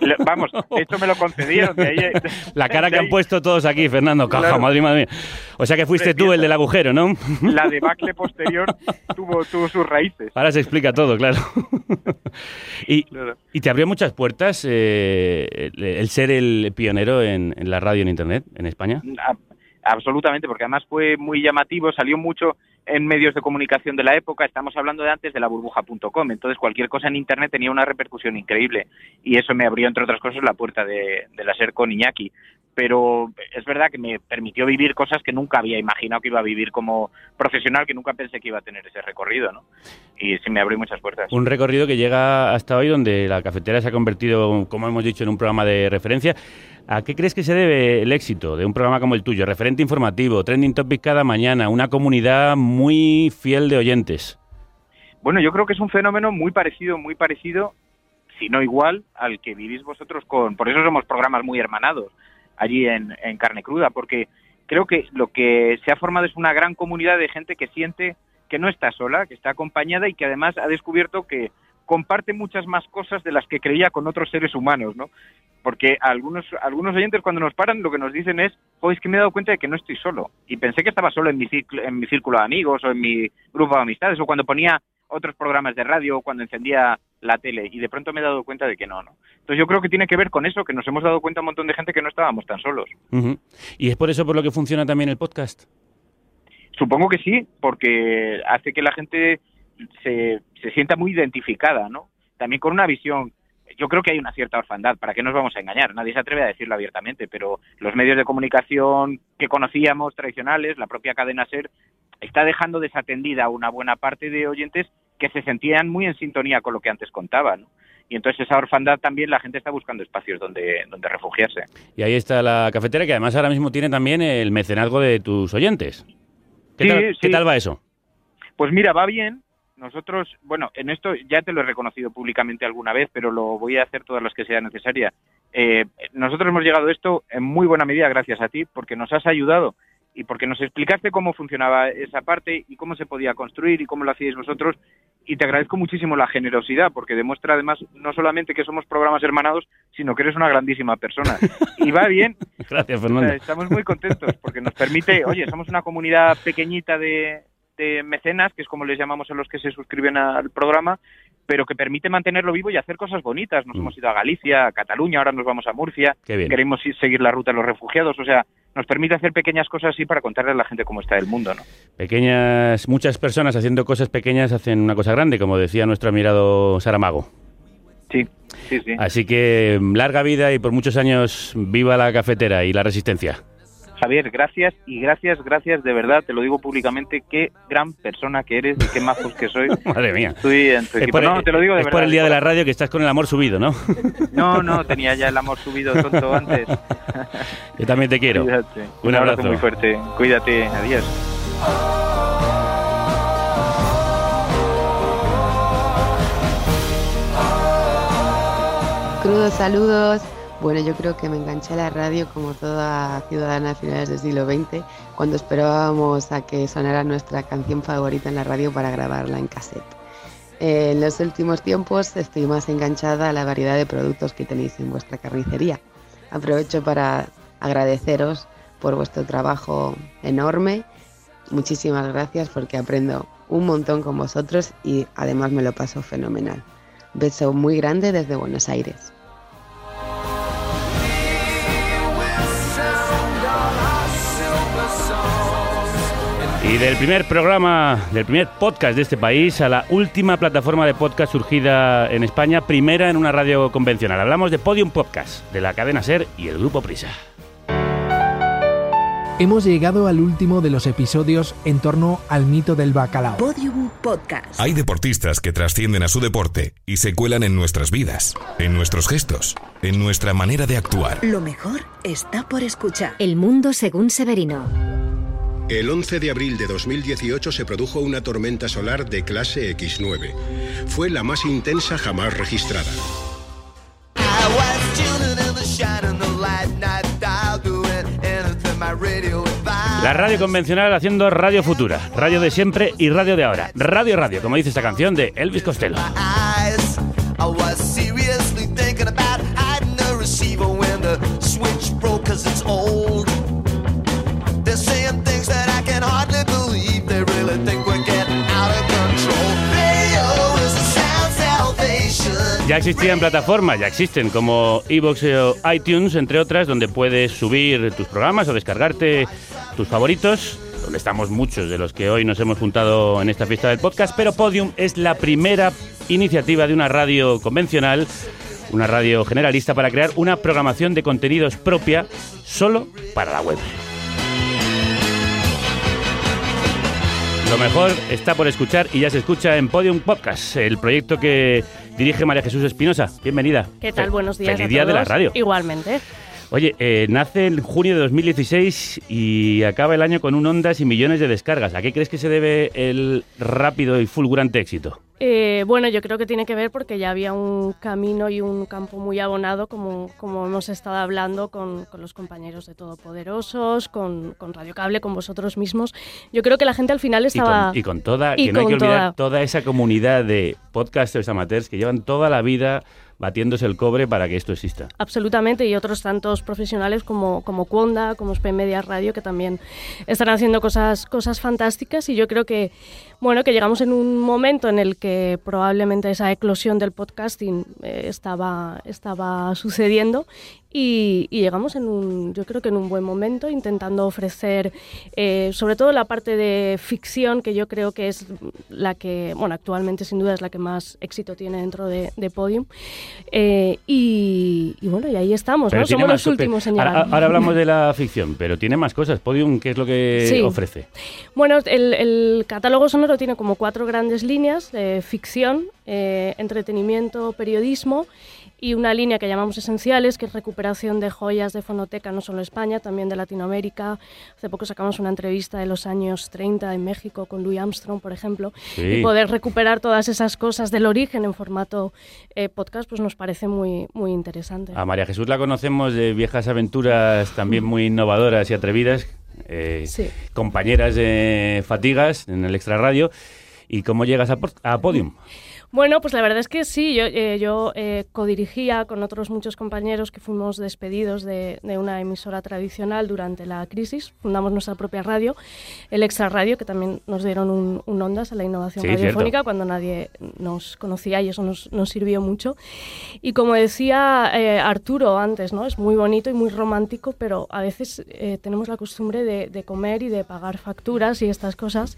lo- vamos, hecho me lo concedieron. De ahí, <laughs> La cara que han ahí puesto todos aquí, Fernando. Caja, Claro. madre, madre mía. O sea que fuiste tú el del agujero, ¿no? <laughs> La debacle posterior tuvo, tuvo sus raíces. Ahora se explica todo, claro. <laughs> y, Claro. y te abrió muchas puertas eh, el, el ser el pionero en, en la radio en Internet en España. Absolutamente, porque además fue muy llamativo, salió mucho en medios de comunicación de la época, estamos hablando de antes de la burbuja.com, entonces cualquier cosa en Internet tenía una repercusión increíble y eso me abrió, entre otras cosas, la puerta de, de la SER con Iñaki. Pero es verdad que me permitió vivir cosas que nunca había imaginado que iba a vivir como profesional, que nunca pensé que iba a tener ese recorrido, ¿no? Y sí me abrió muchas puertas. Un recorrido que llega hasta hoy donde la cafetera se ha convertido, como hemos dicho, en un programa de referencia. ¿A qué crees que se debe el éxito de un programa como el tuyo? Referente informativo, trending topic cada mañana, una comunidad muy fiel de oyentes. Bueno, yo creo que es un fenómeno muy parecido, muy parecido, si no igual, al que vivís vosotros con... Por eso somos programas muy hermanados allí en, en Carne Cruda, porque creo que lo que se ha formado es una gran comunidad de gente que siente que no está sola, que está acompañada y que además ha descubierto que comparte muchas más cosas de las que creía con otros seres humanos, ¿no? Porque algunos, algunos oyentes cuando nos paran lo que nos dicen es, oh, es que me he dado cuenta de que no estoy solo. Y pensé que estaba solo en mi, ciclo- en mi círculo de amigos o en mi grupo de amistades o cuando ponía otros programas de radio o cuando encendía la tele y de pronto me he dado cuenta de que no, ¿no? Entonces yo creo que tiene que ver con eso, que nos hemos dado cuenta un montón de gente que no estábamos tan solos. ¿Y es por eso por lo que funciona también el podcast? Supongo que sí, porque hace que la gente se, se sienta muy identificada, ¿no? También con una visión. Yo creo que hay una cierta orfandad, ¿para qué nos vamos a engañar? Nadie se atreve a decirlo abiertamente, pero los medios de comunicación que conocíamos tradicionales, la propia cadena SER, está dejando desatendida a una buena parte de oyentes que se sentían muy en sintonía con lo que antes contaban. ¿no? Y entonces esa orfandad también la gente está buscando espacios donde, donde refugiarse. Y ahí está la cafetera que además ahora mismo tiene también el mecenazgo de tus oyentes. ¿Qué, Sí, tal, qué tal va eso? Pues mira, va bien. Nosotros, bueno, en esto ya te lo he reconocido públicamente alguna vez, pero lo voy a hacer todas las que sea necesaria. Eh, nosotros hemos llegado a esto en muy buena medida gracias a ti, porque nos has ayudado y porque nos explicaste cómo funcionaba esa parte y cómo se podía construir y cómo lo hacíais vosotros. Y te agradezco muchísimo la generosidad, porque demuestra además no solamente que somos programas hermanados, sino que eres una grandísima persona. Y va bien, <laughs> Gracias, o sea, Fernando. estamos muy contentos porque nos permite, oye, somos una comunidad pequeñita de, de mecenas, que es como les llamamos a los que se suscriben al programa, pero que permite mantenerlo vivo y hacer cosas bonitas. Nos hemos ido a Galicia, a Cataluña, ahora nos vamos a Murcia, queremos ir- seguir la ruta de los refugiados, o sea, nos permite hacer pequeñas cosas así para contarle a la gente cómo está el mundo, ¿no? Pequeñas, muchas personas haciendo cosas pequeñas hacen una cosa grande, como decía nuestro admirado Saramago. Sí, sí, sí. Así que mm, larga vida y por muchos años viva la cafetera y la resistencia. Javier, gracias y gracias, gracias, de verdad, te lo digo públicamente, qué gran persona que eres y qué majos que soy. <laughs> Madre mía. Estoy en tu Es equipo. por, No, te lo digo de es verdad. por el día de la radio que estás con el amor subido, ¿no? <laughs> No, no, tenía ya el amor subido tonto antes. <laughs> Yo también te quiero. Cuídate. Un Un abrazo abrazo. muy fuerte. Cuídate. Adiós. Crudos saludos. Bueno, yo creo que me enganché a la radio como toda ciudadana a finales del siglo XX, cuando esperábamos a que sonara nuestra canción favorita en la radio para grabarla en cassette. En los últimos tiempos estoy más enganchada a la variedad de productos que tenéis en vuestra carnicería. Aprovecho para agradeceros por vuestro trabajo enorme. Muchísimas gracias porque aprendo un montón con vosotros y además me lo paso fenomenal. Beso muy grande desde Buenos Aires. Y del primer programa, del primer podcast de este país a la última plataforma de podcast surgida en España, primera en una radio convencional. Hablamos de Podium Podcast, de la cadena Ser y el Grupo Prisa. Hemos llegado al último de los episodios en torno al mito del bacalao. Podium Podcast. Hay deportistas que trascienden a su deporte y se cuelan en nuestras vidas, en nuestros gestos, en nuestra manera de actuar. Lo mejor está por escuchar. El mundo según Severino. El 11 de abril de 2018 se produjo una tormenta solar de clase X9. Fue la más intensa jamás registrada. La radio convencional haciendo radio futura, radio de siempre y radio de ahora. Radio radio, como dice esta canción de Elvis Costello. Ya existían plataformas, ya existen como Evox o iTunes, entre otras, donde puedes subir tus programas o descargarte tus favoritos, donde estamos muchos de los que hoy nos hemos juntado en esta fiesta del podcast, pero Podium es la primera iniciativa de una radio convencional, una radio generalista, para crear una programación de contenidos propia solo para la web. Lo mejor está por escuchar y ya se escucha en Podium Podcast, el proyecto que dirige María Jesús Espinosa. Bienvenida. ¿Qué tal? Buenos días. Feliz a día de la radio. Igualmente. Oye, eh, nace en junio de 2016 y acaba el año con un ondas y millones de descargas. ¿A qué crees que se debe el rápido y fulgurante éxito? Eh, bueno, yo creo que tiene que ver porque ya había un camino y un campo muy abonado, como, como hemos estado hablando con, con los compañeros de Todopoderosos, con, con Radio Cable, con vosotros mismos. Yo creo que la gente al final Y estaba... con, y con toda, y que no hay que olvidar toda- toda esa comunidad de podcasters amateurs que llevan toda la vida batiéndose el cobre para que esto exista. Absolutamente, y otros tantos profesionales como, como Cuonda, como Sp Media Radio, que también están haciendo cosas, cosas fantásticas y yo creo que, bueno, que llegamos en un momento en el que probablemente esa eclosión del podcasting eh, estaba, estaba sucediendo y, y llegamos en un, yo creo que en un buen momento, intentando ofrecer eh, sobre todo la parte de ficción, que yo creo que es la que, bueno, actualmente sin duda es la que más éxito tiene dentro de, de Podium. Eh, y, y bueno, y ahí estamos, Pero ¿no? Somos los últimos en ahora, ahora hablamos de la ficción, pero tiene más cosas. Podium, ¿qué es lo que Sí. ofrece? Bueno, el, el catálogo sonoro tiene como cuatro grandes líneas, ficción, eh, entretenimiento, periodismo y una línea que llamamos esenciales, que es recuperación de joyas de fonoteca, no solo España, también de Latinoamérica. Hace poco sacamos una entrevista de los años 30 en México con Louis Armstrong, por ejemplo, Sí. y poder recuperar todas esas cosas del origen en formato eh, podcast, pues nos parece muy, muy interesante. A María Jesús la conocemos de viejas aventuras también muy innovadoras y atrevidas, eh, Sí. compañeras de Fatigas en el Extra Radio. ¿Y cómo llegas a, a Podium? Bueno, pues la verdad es que sí, yo, eh, yo eh, codirigía con otros muchos compañeros que fuimos despedidos de, de una emisora tradicional durante la crisis, fundamos nuestra propia radio, el Extra Radio, que también nos dieron un, un ondas a la innovación Sí, radiofónica cierto. cuando nadie nos conocía y eso nos, nos sirvió mucho. Y como decía eh, Arturo antes, ¿no? es muy bonito y muy romántico, pero a veces eh, tenemos la costumbre de, de comer y de pagar facturas y estas cosas.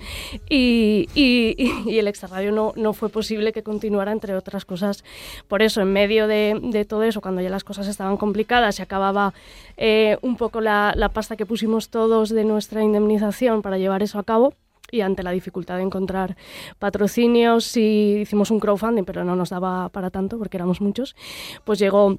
Y, y- y- y el Extra Radio no, no fue posible que continuara, entre otras cosas. Por eso, en medio de, todo eso, cuando ya las cosas estaban complicadas, se acababa eh, un poco la, la pasta que pusimos todos de nuestra indemnización para llevar eso a cabo. Y ante la dificultad de encontrar patrocinios, sí hicimos un crowdfunding, pero no nos daba para tanto porque éramos muchos, pues llegó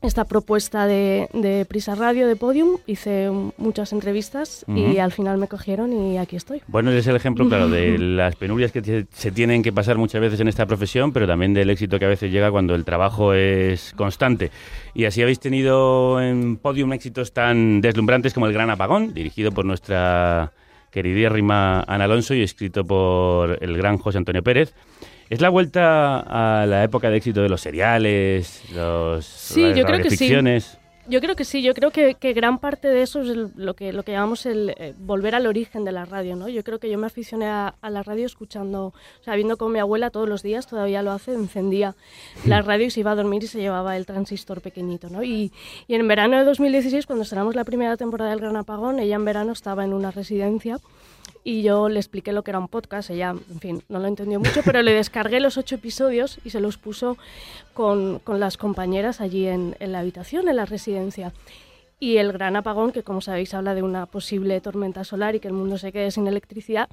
esta propuesta de, de Prisa Radio, de Podium, hice muchas entrevistas y Ujú. al final me cogieron y aquí estoy. Bueno, ese es el ejemplo, claro, de <laughs> las penurias que se- tienen que pasar muchas veces en esta profesión, pero también del éxito que a veces llega cuando el trabajo es constante. Y así habéis tenido en Podium éxitos tan deslumbrantes como El Gran Apagón, dirigido por nuestra queridísima Ana Alonso y escrito por el gran José Antonio Pérez. Es la vuelta a la época de éxito de los seriales, los, Sí, las yo creo que sí. Yo creo que sí, yo creo que, que gran parte de eso es el- lo, que, lo que llamamos el eh, volver al origen de la radio, ¿no? Yo creo que yo me aficioné a, a la radio escuchando, o sea, viendo cómo mi abuela todos los días, todavía lo hace, encendía la radio y se iba a dormir y se llevaba el transistor pequeñito, ¿no? Y, y en verano de 2016, cuando estrenamos la primera temporada del Gran Apagón, ella en verano estaba en una residencia y yo le expliqué lo que era un podcast. Ella, en fin, no lo entendió mucho, pero le descargué los ocho episodios y se los puso con, con las compañeras allí en, en la habitación, en la residencia. Y el gran apagón, que como sabéis habla de una posible tormenta solar y que el mundo se quede sin electricidad,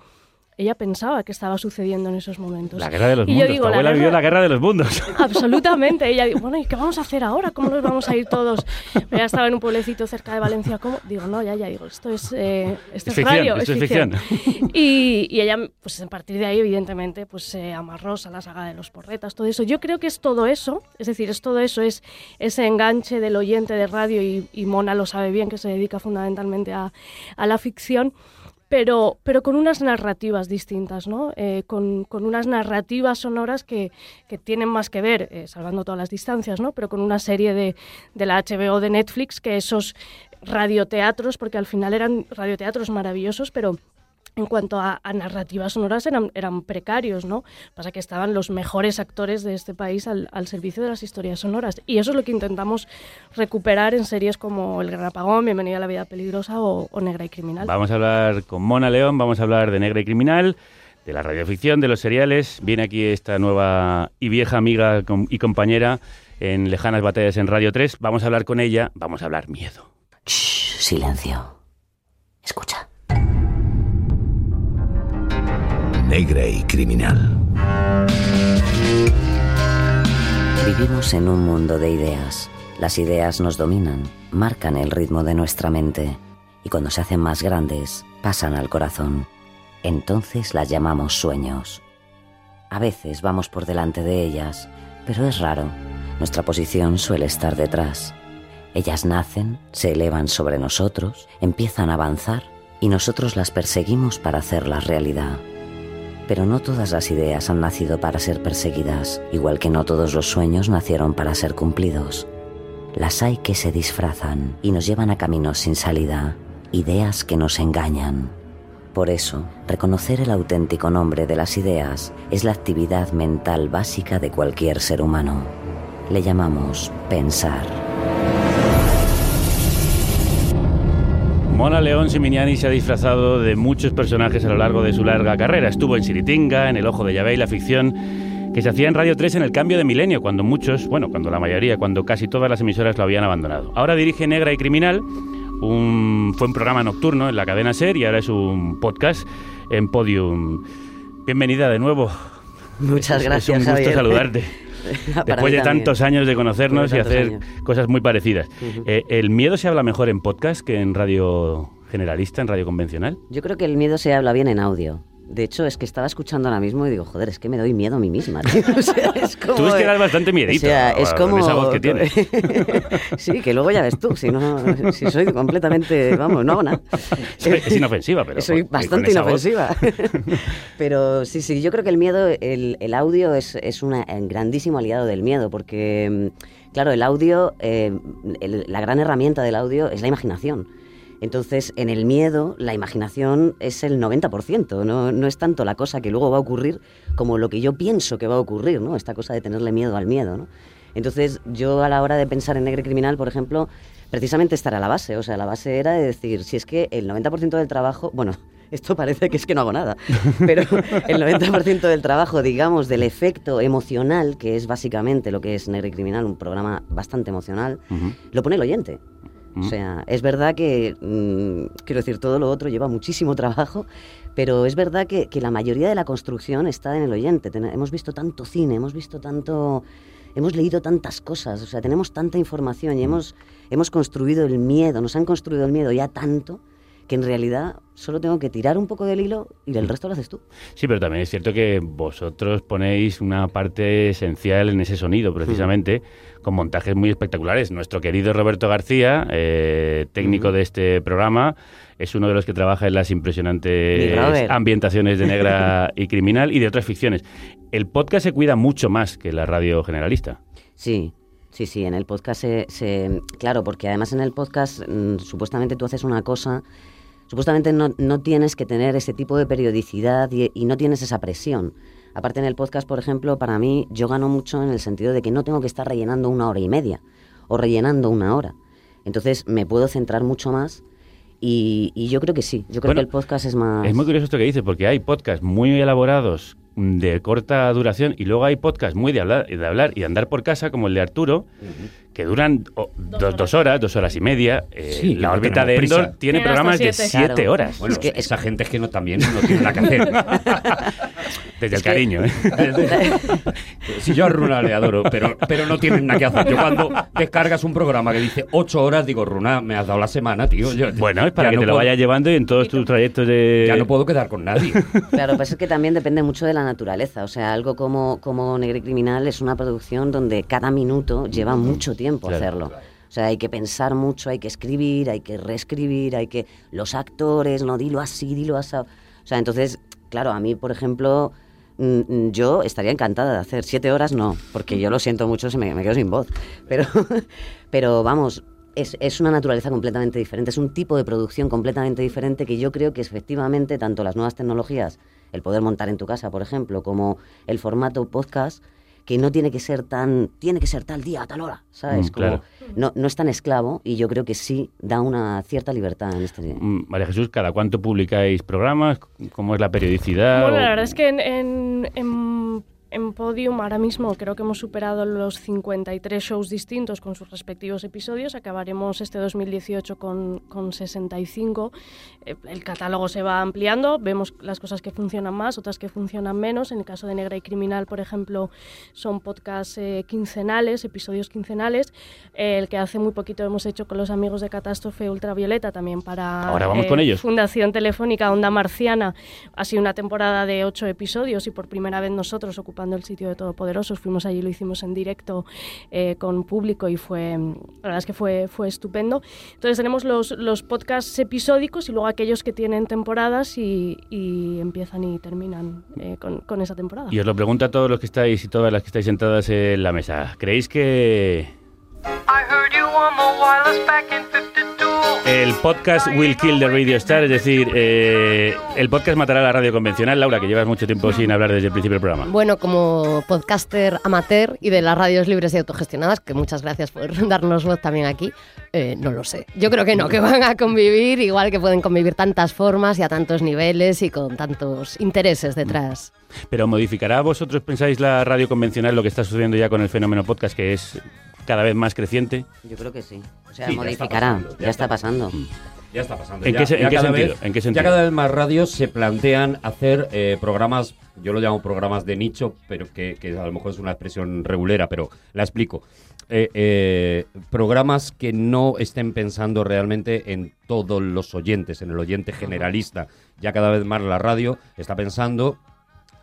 ella pensaba que estaba sucediendo en esos momentos. La guerra de los Y yo mundos. digo, tu la abuela guerra- vivió la guerra de los mundos. <laughs> Absolutamente. Ella dijo, bueno, ¿y qué vamos a hacer ahora? ¿Cómo nos vamos a ir todos? Ella estaba en un pueblecito cerca de Valencia. ¿Cómo? Digo, no, ya, ya, digo, esto es, eh, esto Es es, ficción, radio, esto es es ficción. ficción. <laughs> Y, y ella, pues a partir de ahí, evidentemente, pues se amarró a la saga de los porretas, todo eso. Yo creo que es todo eso, es decir, es todo eso, es ese enganche del oyente de radio y, y Mona lo sabe bien, que se dedica fundamentalmente a, a la ficción pero, pero con unas narrativas distintas, ¿no? Eh, con, con unas narrativas sonoras que, que tienen más que ver, eh, salvando todas las distancias, ¿no? Pero con una serie de, de la HBO de Netflix, que esos radioteatros, porque al final eran radioteatros maravillosos, pero en cuanto a, a narrativas sonoras eran, eran precarios, ¿no? Pasa que estaban los mejores actores de este país al, al servicio de las historias sonoras. Y eso es lo que intentamos recuperar en series como El Gran Apagón, Bienvenida a la Vida Peligrosa o, o Negra y Criminal. Vamos a hablar con Mona León, vamos a hablar de Negra y Criminal, de la radioficción, de los seriales. Viene aquí esta nueva y vieja amiga y compañera en Lejanas Batallas en Radio 3. Vamos a hablar con ella, vamos a hablar miedo. Silencio. Escucha. Negra y criminal. Vivimos en un mundo de ideas. Las ideas nos dominan, marcan el ritmo de nuestra mente y cuando se hacen más grandes pasan al corazón. Entonces las llamamos sueños. A veces vamos por delante de ellas, pero es raro. Nuestra posición suele estar detrás. Ellas nacen, se elevan sobre nosotros, empiezan a avanzar y nosotros las perseguimos para hacerlas realidad. Pero no todas las ideas han nacido para ser perseguidas, igual que no todos los sueños nacieron para ser cumplidos. Las hay que se disfrazan y nos llevan a caminos sin salida, ideas que nos engañan. Por eso, reconocer el auténtico nombre de las ideas es la actividad mental básica de cualquier ser humano. Le llamamos pensar. Mona León Siminiani se ha disfrazado de muchos personajes a lo largo de su larga carrera. Estuvo en Siritinga, en El Ojo de Yahvé y la ficción que se hacía en Radio 3 en el cambio de milenio, cuando muchos, bueno, cuando la mayoría, cuando casi todas las emisoras lo habían abandonado. Ahora dirige Negra y Criminal, un, fue un programa nocturno en la cadena SER y ahora es un podcast en Podium. Bienvenida de nuevo. Muchas gracias, Es un gusto Javier. saludarte. <laughs> Después de tantos años de conocernos y hacer cosas muy parecidas. Eh, ¿El miedo se habla mejor en podcast que en radio generalista, en radio convencional? Yo creo que el miedo se habla bien en audio. De hecho, es que estaba escuchando ahora mismo y digo, joder, es que me doy miedo a mí misma. tío. <laughs> O sea, es como, Tú es que das bastante miedito, O sea, es con como... esa voz que <laughs> tienes. sí, que luego ya ves tú, si no, si soy completamente, vamos, no hago nada. Es inofensiva, pero Soy bastante inofensiva. <laughs> pero sí, sí, yo creo que el miedo, el, el audio es, es una- un grandísimo aliado del miedo, porque, mm, claro, el audio, eh, el- la gran herramienta del audio es la imaginación. Entonces, en el miedo, la imaginación es el 90%, no, no es tanto la cosa que luego va a ocurrir como lo que yo pienso que va a ocurrir, ¿no? Esta cosa de tenerle miedo al miedo, ¿no? Entonces, yo a la hora de pensar en Negro y Criminal, por ejemplo, precisamente esta era la base, o sea, la base era de decir, si es que el 90% del trabajo, bueno, <laughs> esto parece que es que no hago nada, <laughs> pero el 90% del trabajo, digamos, del efecto emocional, que es básicamente lo que es Negro y Criminal, un programa bastante emocional, lo pone el oyente. O sea, es verdad que, mm, quiero decir, todo lo otro lleva muchísimo trabajo, pero es verdad que, que la mayoría de la construcción está en el oyente. Ten- hemos visto tanto cine, hemos visto tanto, hemos leído tantas cosas, o sea, tenemos tanta información y hemos, hemos construido el miedo, nos han construido el miedo ya tanto que en realidad solo tengo que tirar un poco del hilo y el resto lo haces tú. Sí, pero también es cierto que vosotros ponéis una parte esencial en ese sonido, precisamente, con montajes muy espectaculares. Nuestro querido Roberto García, eh, técnico de este programa, es uno de los que trabaja en las impresionantes ambientaciones de Negra <laughs> y Criminal y de otras ficciones. El podcast se cuida mucho más que la radio generalista. Sí, sí, sí, en el podcast se, se- Claro, porque además en el podcast mm, supuestamente tú haces una cosa, supuestamente no, no tienes que tener ese tipo de periodicidad y, y no tienes esa presión. Aparte en el podcast, por ejemplo, para mí yo gano mucho en el sentido de que no tengo que estar rellenando una hora y media o rellenando una hora. Entonces me puedo centrar mucho más y, y yo creo que sí, yo creo Bueno, que el podcast es más... Es muy curioso esto que dices, porque hay podcasts muy elaborados mm, de corta duración y luego hay podcasts muy de hablar, de hablar y de andar por casa, como el de Arturo, que duran oh, dos, dos horas, dos horas y media. Eh, Sí, la órbita de Endor prisa. tiene programas de siete. Claro. horas. Bueno, Es que- esa gente es que no también no tiene nada que hacer. <laughs> Desde el que- cariño, ¿eh? <laughs> si yo a Runa le adoro, pero, pero no tienen nada que hacer. Yo cuando descargas un programa que dice ocho horas, digo, Runa, me has dado la semana, tío. Yo- Bueno, es para que no te lo vayas llevando y en todos tus trayectos de... Ya no puedo quedar con nadie. Claro, pues es que también depende mucho de la naturaleza. O sea, algo como, como Negre Criminal es una producción donde cada minuto lleva mucho tiempo Claro. hacerlo. O sea, hay que pensar mucho, hay que escribir, hay que reescribir, hay que... Los actores, no, dilo así, dilo así. O sea, entonces, claro, a mí, por ejemplo, mm, mm, yo estaría encantada de hacer. Siete horas no, porque yo lo siento mucho, se me, me quedo sin voz. Pero, <laughs> pero vamos, es, es una naturaleza completamente diferente, es un tipo de producción completamente diferente que yo creo que efectivamente tanto las nuevas tecnologías, el poder montar en tu casa, por ejemplo, como el formato podcast, que no tiene que ser tan, tiene que ser tal día, a tal hora, ¿sabes? Mm, Como claro. no, no es tan esclavo y yo creo que sí da una cierta libertad en este... Mm, María Jesús, ¿cada cuánto publicáis programas? ¿Cómo es la periodicidad? Bueno, O- la verdad es que en, en, en- en Podium ahora mismo creo que hemos superado los 53 shows distintos con sus respectivos episodios. Acabaremos este 2018 con, con 65. Eh, El catálogo se va ampliando, vemos las cosas que funcionan más, otras que funcionan menos. En el caso de Negra y Criminal, por ejemplo, son podcasts eh, quincenales, episodios quincenales. Eh, el que hace muy poquito hemos hecho con los amigos de Catástrofe Ultravioleta también para Ahora vamos con ellos. Fundación Telefónica Onda Marciana. Ha sido una temporada de ocho episodios y por primera vez nosotros el sitio de Todopoderosos fuimos allí, lo hicimos en directo eh, con público y fue, la verdad es que fue, fue estupendo. Entonces tenemos los, los podcasts episódicos y luego aquellos que tienen temporadas y, y empiezan y terminan eh, con, con esa temporada. Y os lo pregunto a todos los que estáis y todas las que estáis sentadas en la mesa. ¿Creéis que el podcast will kill the radio star? Es decir, eh, el podcast matará a la radio convencional. Laura, que llevas mucho tiempo sin hablar desde el principio del programa. Bueno, como podcaster amateur y de las radios libres y autogestionadas, que muchas gracias por <laughs> darnos voz también aquí, eh, no lo sé. Yo creo que no, que van a convivir, igual que pueden convivir tantas formas y a tantos niveles y con tantos intereses detrás. Pero modificará vosotros, pensáis, la radio convencional lo que está sucediendo ya con el fenómeno podcast, que es cada vez más creciente? Yo creo que sí. O sea, Sí, ya está modificará, pasando, ya, ya está pasando. Ya está pasando. ¿En Ya- qué en sentido? vez- ¿En qué Ya cada vez más radios se plantean hacer eh, programas, yo lo llamo programas de nicho, pero que, que a lo mejor es una expresión regulera, pero la explico. Eh, eh, programas que no estén pensando realmente en todos los oyentes, en el oyente generalista. Ya cada vez más la radio está pensando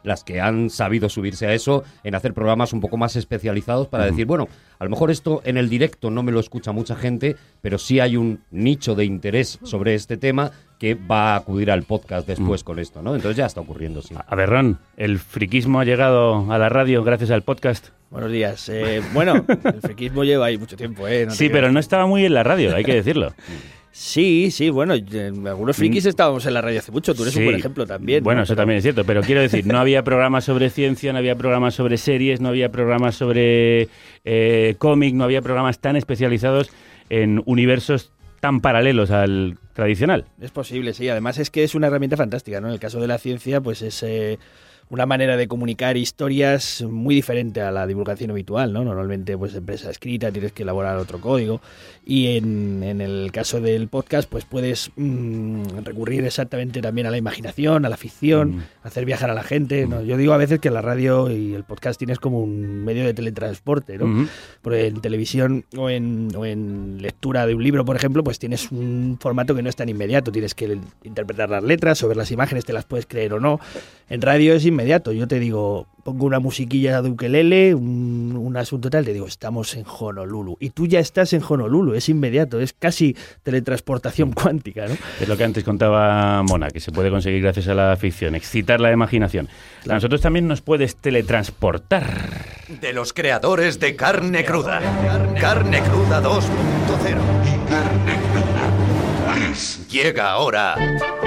las que han sabido subirse a eso, en hacer programas un poco más especializados para decir, bueno, a lo mejor esto en el directo no me lo escucha mucha gente, pero sí hay un nicho de interés sobre este tema que va a acudir al podcast después con esto, ¿no? Entonces ya está ocurriendo, sí. A ver, Ron, ¿el friquismo ha llegado a la radio gracias al podcast? Buenos días. Eh, bueno, el friquismo lleva ahí mucho tiempo, ¿eh? No <laughs> sí, pero no estaba muy en la radio, hay que decirlo. <laughs> Sí, sí, bueno, eh, algunos frikis estábamos en la radio hace mucho, tú eres un Mm. Buen ejemplo también. Bueno, ¿no? eso Pero- también es cierto, pero quiero decir, no había programas sobre ciencia, no había programas sobre series, no había programas sobre eh, cómic, no había programas tan especializados en universos tan paralelos al tradicional. Es posible, sí. Además es que es una herramienta fantástica, ¿no? En el caso de la ciencia, pues es eh, una manera de comunicar historias muy diferente a la divulgación habitual, ¿no? Normalmente, pues en prensa escrita tienes que elaborar otro código y en, en el caso del podcast, pues puedes mm, recurrir exactamente también a la imaginación, a la ficción, hacer viajar a la gente, ¿no? Yo digo a veces que la radio y el podcasting es como un medio de teletransporte, ¿no? Ujú. Porque en televisión o en, o en lectura de un libro, por ejemplo, pues tienes un formato que no es tan inmediato. Tienes que interpretar las letras o ver las imágenes, te las puedes creer o no. En radio es inmediato. Yo te digo, pongo una musiquilla de ukelele, un, un asunto tal, te digo, estamos en Honolulu. Y tú ya estás en Honolulu, es inmediato, es casi teletransportación <laughs> cuántica, ¿no? Es lo que antes contaba Mona, que se puede conseguir gracias a la ficción, excitar la imaginación. A nosotros también nos puedes teletransportar. De los creadores de Carne Cruda. Carne Cruda 2.0. Llega ahora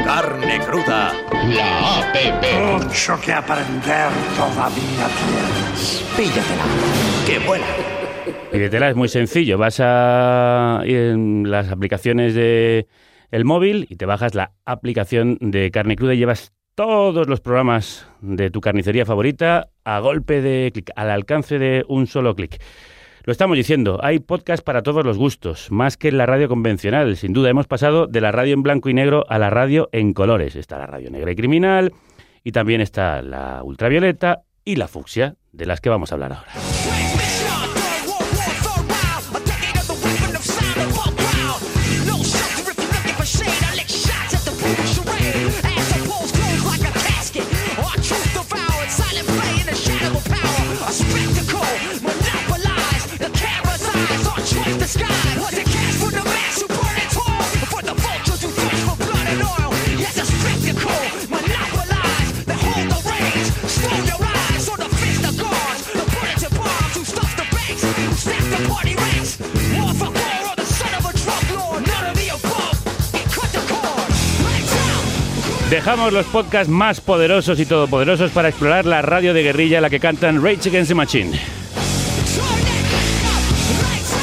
Carne Cruda. La APP. Mucho que aprender todavía tienes. Píllatela. ¡Que vuela! Pídetela, es muy sencillo. Vas a en las aplicaciones de el móvil y te bajas la aplicación de carne cruda y llevas todos los programas de tu carnicería favorita a golpe de clic, al alcance de un solo clic. Lo estamos diciendo, hay podcast para todos los gustos, más que en la radio convencional. Sin duda, hemos pasado de la radio en blanco y negro a la radio en colores. Está la radio negra y criminal, y también está la ultravioleta y la fucsia, de las que vamos a hablar ahora. Dejamos los podcasts más poderosos y todopoderosos para explorar la radio de guerrilla la que cantan Rage Against the Machine.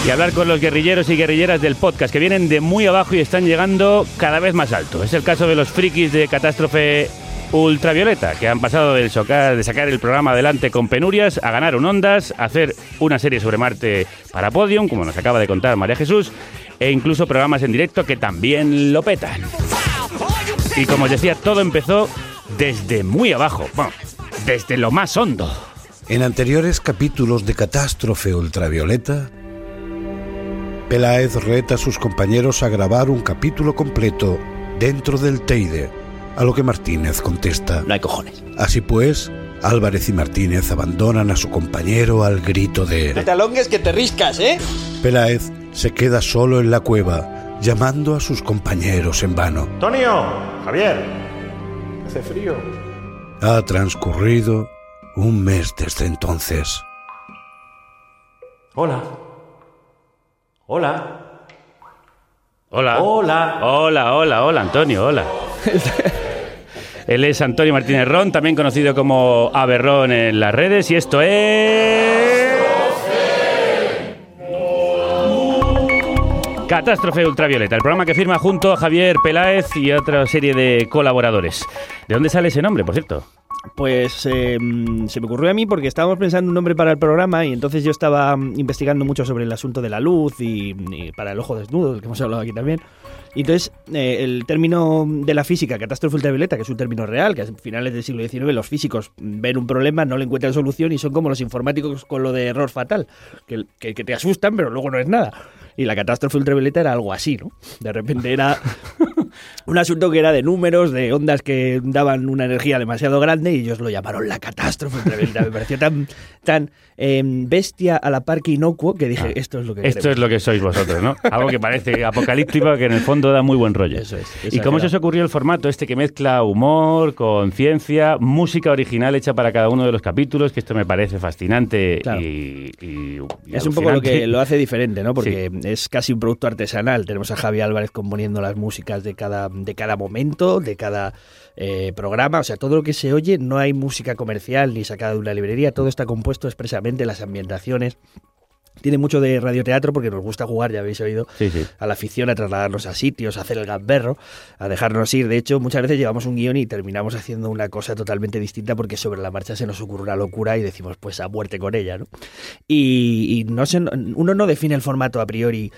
Y hablar con los guerrilleros y guerrilleras del podcast que vienen de muy abajo y están llegando cada vez más alto. Es el caso de los frikis de Catástrofe Ultravioleta, que han pasado del socar- de sacar el programa adelante con penurias a ganar un Ondas, a hacer una serie sobre Marte para Podium, como nos acaba de contar María Jesús, e incluso programas en directo que también lo petan. Y como os decía, todo empezó desde muy abajo, bueno, desde lo más hondo. En anteriores capítulos de Catástrofe Ultravioleta, Peláez reta a sus compañeros a grabar un capítulo completo dentro del Teide, a lo que Martínez contesta. No hay cojones. Así pues, Álvarez y Martínez abandonan a su compañero al grito de... No te alongues que te riscas, ¿eh? Peláez se queda solo en la cueva, llamando a sus compañeros en vano. Tonio, Javier, hace frío. Ha transcurrido un mes desde entonces. Hola. Hola. Hola. Hola. Hola, hola, hola, Antonio, hola. <laughs> Él es Antonio Martínez Ron, también conocido como Aberrón en las redes, y esto es... Catástrofe Ultravioleta, el programa que firma junto a Javier Peláez y otra serie de colaboradores. ¿De dónde sale ese nombre, por cierto? Pues mm, se me ocurrió a mí porque estábamos pensando un nombre para el programa y entonces yo estaba mm, investigando mucho sobre el asunto de la luz y, y para el ojo desnudo, del que hemos hablado aquí también. Y entonces eh, el término de la física, catástrofe ultravioleta, que es un término real, que a finales del siglo XIX los físicos ven un problema, no le encuentran solución y son como los informáticos con lo de error fatal, que, que- que te asustan pero luego no es nada. Y la catástrofe ultravioleta era algo así, ¿no? De repente era <laughs> un asunto que era de números, de ondas que daban una energía demasiado grande y ellos lo llamaron la catástrofe. Me pareció tan, tan eh, bestia a la par que inocuo que dije, esto es lo que Ah. Esto queremos". es lo que sois vosotros, ¿no? Algo que parece apocalíptico, que en el fondo da muy buen rollo. Eso es, ¿Y cómo se os ocurrió el formato este que mezcla humor con ciencia, música original hecha para cada uno de los capítulos? Que esto me parece fascinante Claro. y, y- y Es un poco lo que lo hace diferente, ¿no? Porque es casi un producto artesanal. Tenemos a Javi Álvarez componiendo las músicas de cada, de cada momento, de cada eh, programa. O sea, todo lo que se oye, no hay música comercial ni sacada de una librería. Todo está compuesto expresamente, las ambientaciones. Tiene mucho de radioteatro porque nos gusta jugar, ya habéis oído, Sí, sí. a la afición, a trasladarnos a sitios, a hacer el gamberro, a dejarnos ir. De hecho, muchas veces llevamos un guion y terminamos haciendo una cosa totalmente distinta porque sobre la marcha se nos ocurre una locura y decimos, pues a muerte con ella, ¿no? Y, y no se, uno no define el formato a priori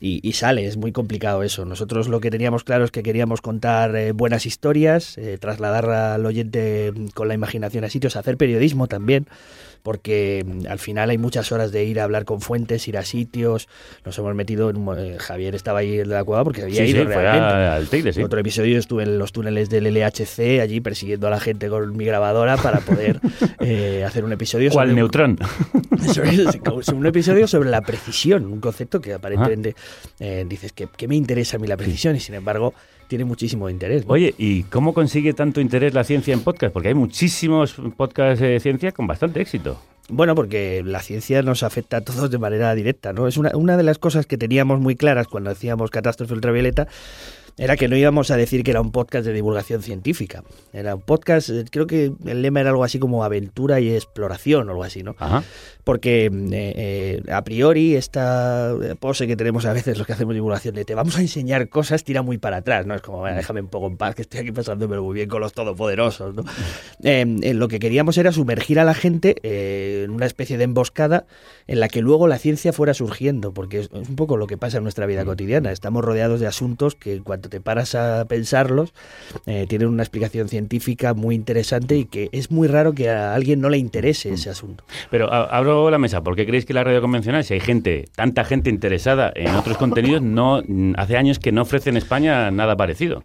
y, y sale, es muy complicado eso. Nosotros lo que teníamos claro es que queríamos contar eh, buenas historias, eh, trasladar al oyente mm, con la imaginación a sitios, hacer periodismo también porque mm, al final hay muchas horas de ir a hablar con fuentes, ir a sitios. Nos hemos metido en eh, Javier estaba ahí en la cueva porque había Sí, ido sí, realmente. al Teide, sí. Otro episodio estuve en los túneles del LHC allí persiguiendo a la gente con mi grabadora para poder <laughs> eh, hacer un episodio ¿Cuál sobre un- neutrón? <laughs> sobre un episodio sobre la precisión, un concepto que aparentemente eh, dices que, que me interesa a mí la precisión y sin embargo tiene muchísimo interés. ¿no? Oye, ¿y cómo consigue tanto interés la ciencia en podcast? Porque hay muchísimos podcasts de ciencia con bastante éxito. Bueno, porque la ciencia nos afecta a todos de manera directa, ¿no? Es una, una de las cosas que teníamos muy claras cuando hacíamos Catástrofe Ultravioleta, era que no íbamos a decir que era un podcast de divulgación científica. Era un podcast, eh, creo que el lema era algo así como aventura y exploración o algo así, ¿no? Ajá. Porque eh, eh, a priori esta pose que tenemos a veces los que hacemos divulgación de te vamos a enseñar cosas tira muy para atrás, ¿no? Es como, "Bueno, déjame un poco en paz que estoy aquí pasándomelo muy bien con los todopoderosos, ¿no? <laughs> Eh, eh, lo que queríamos era sumergir a la gente eh, en una especie de emboscada en la que luego la ciencia fuera surgiendo, porque es, es un poco lo que pasa en nuestra vida cotidiana. Estamos rodeados de asuntos que en cuanto te paras a pensarlos, eh, tienen una explicación científica muy interesante y que es muy raro que a alguien no le interese ese asunto. Pero a- abro la mesa, ¿por qué creéis que la radio convencional, si hay gente, tanta gente interesada en otros contenidos, no mm, hace años que no ofrece en España nada parecido?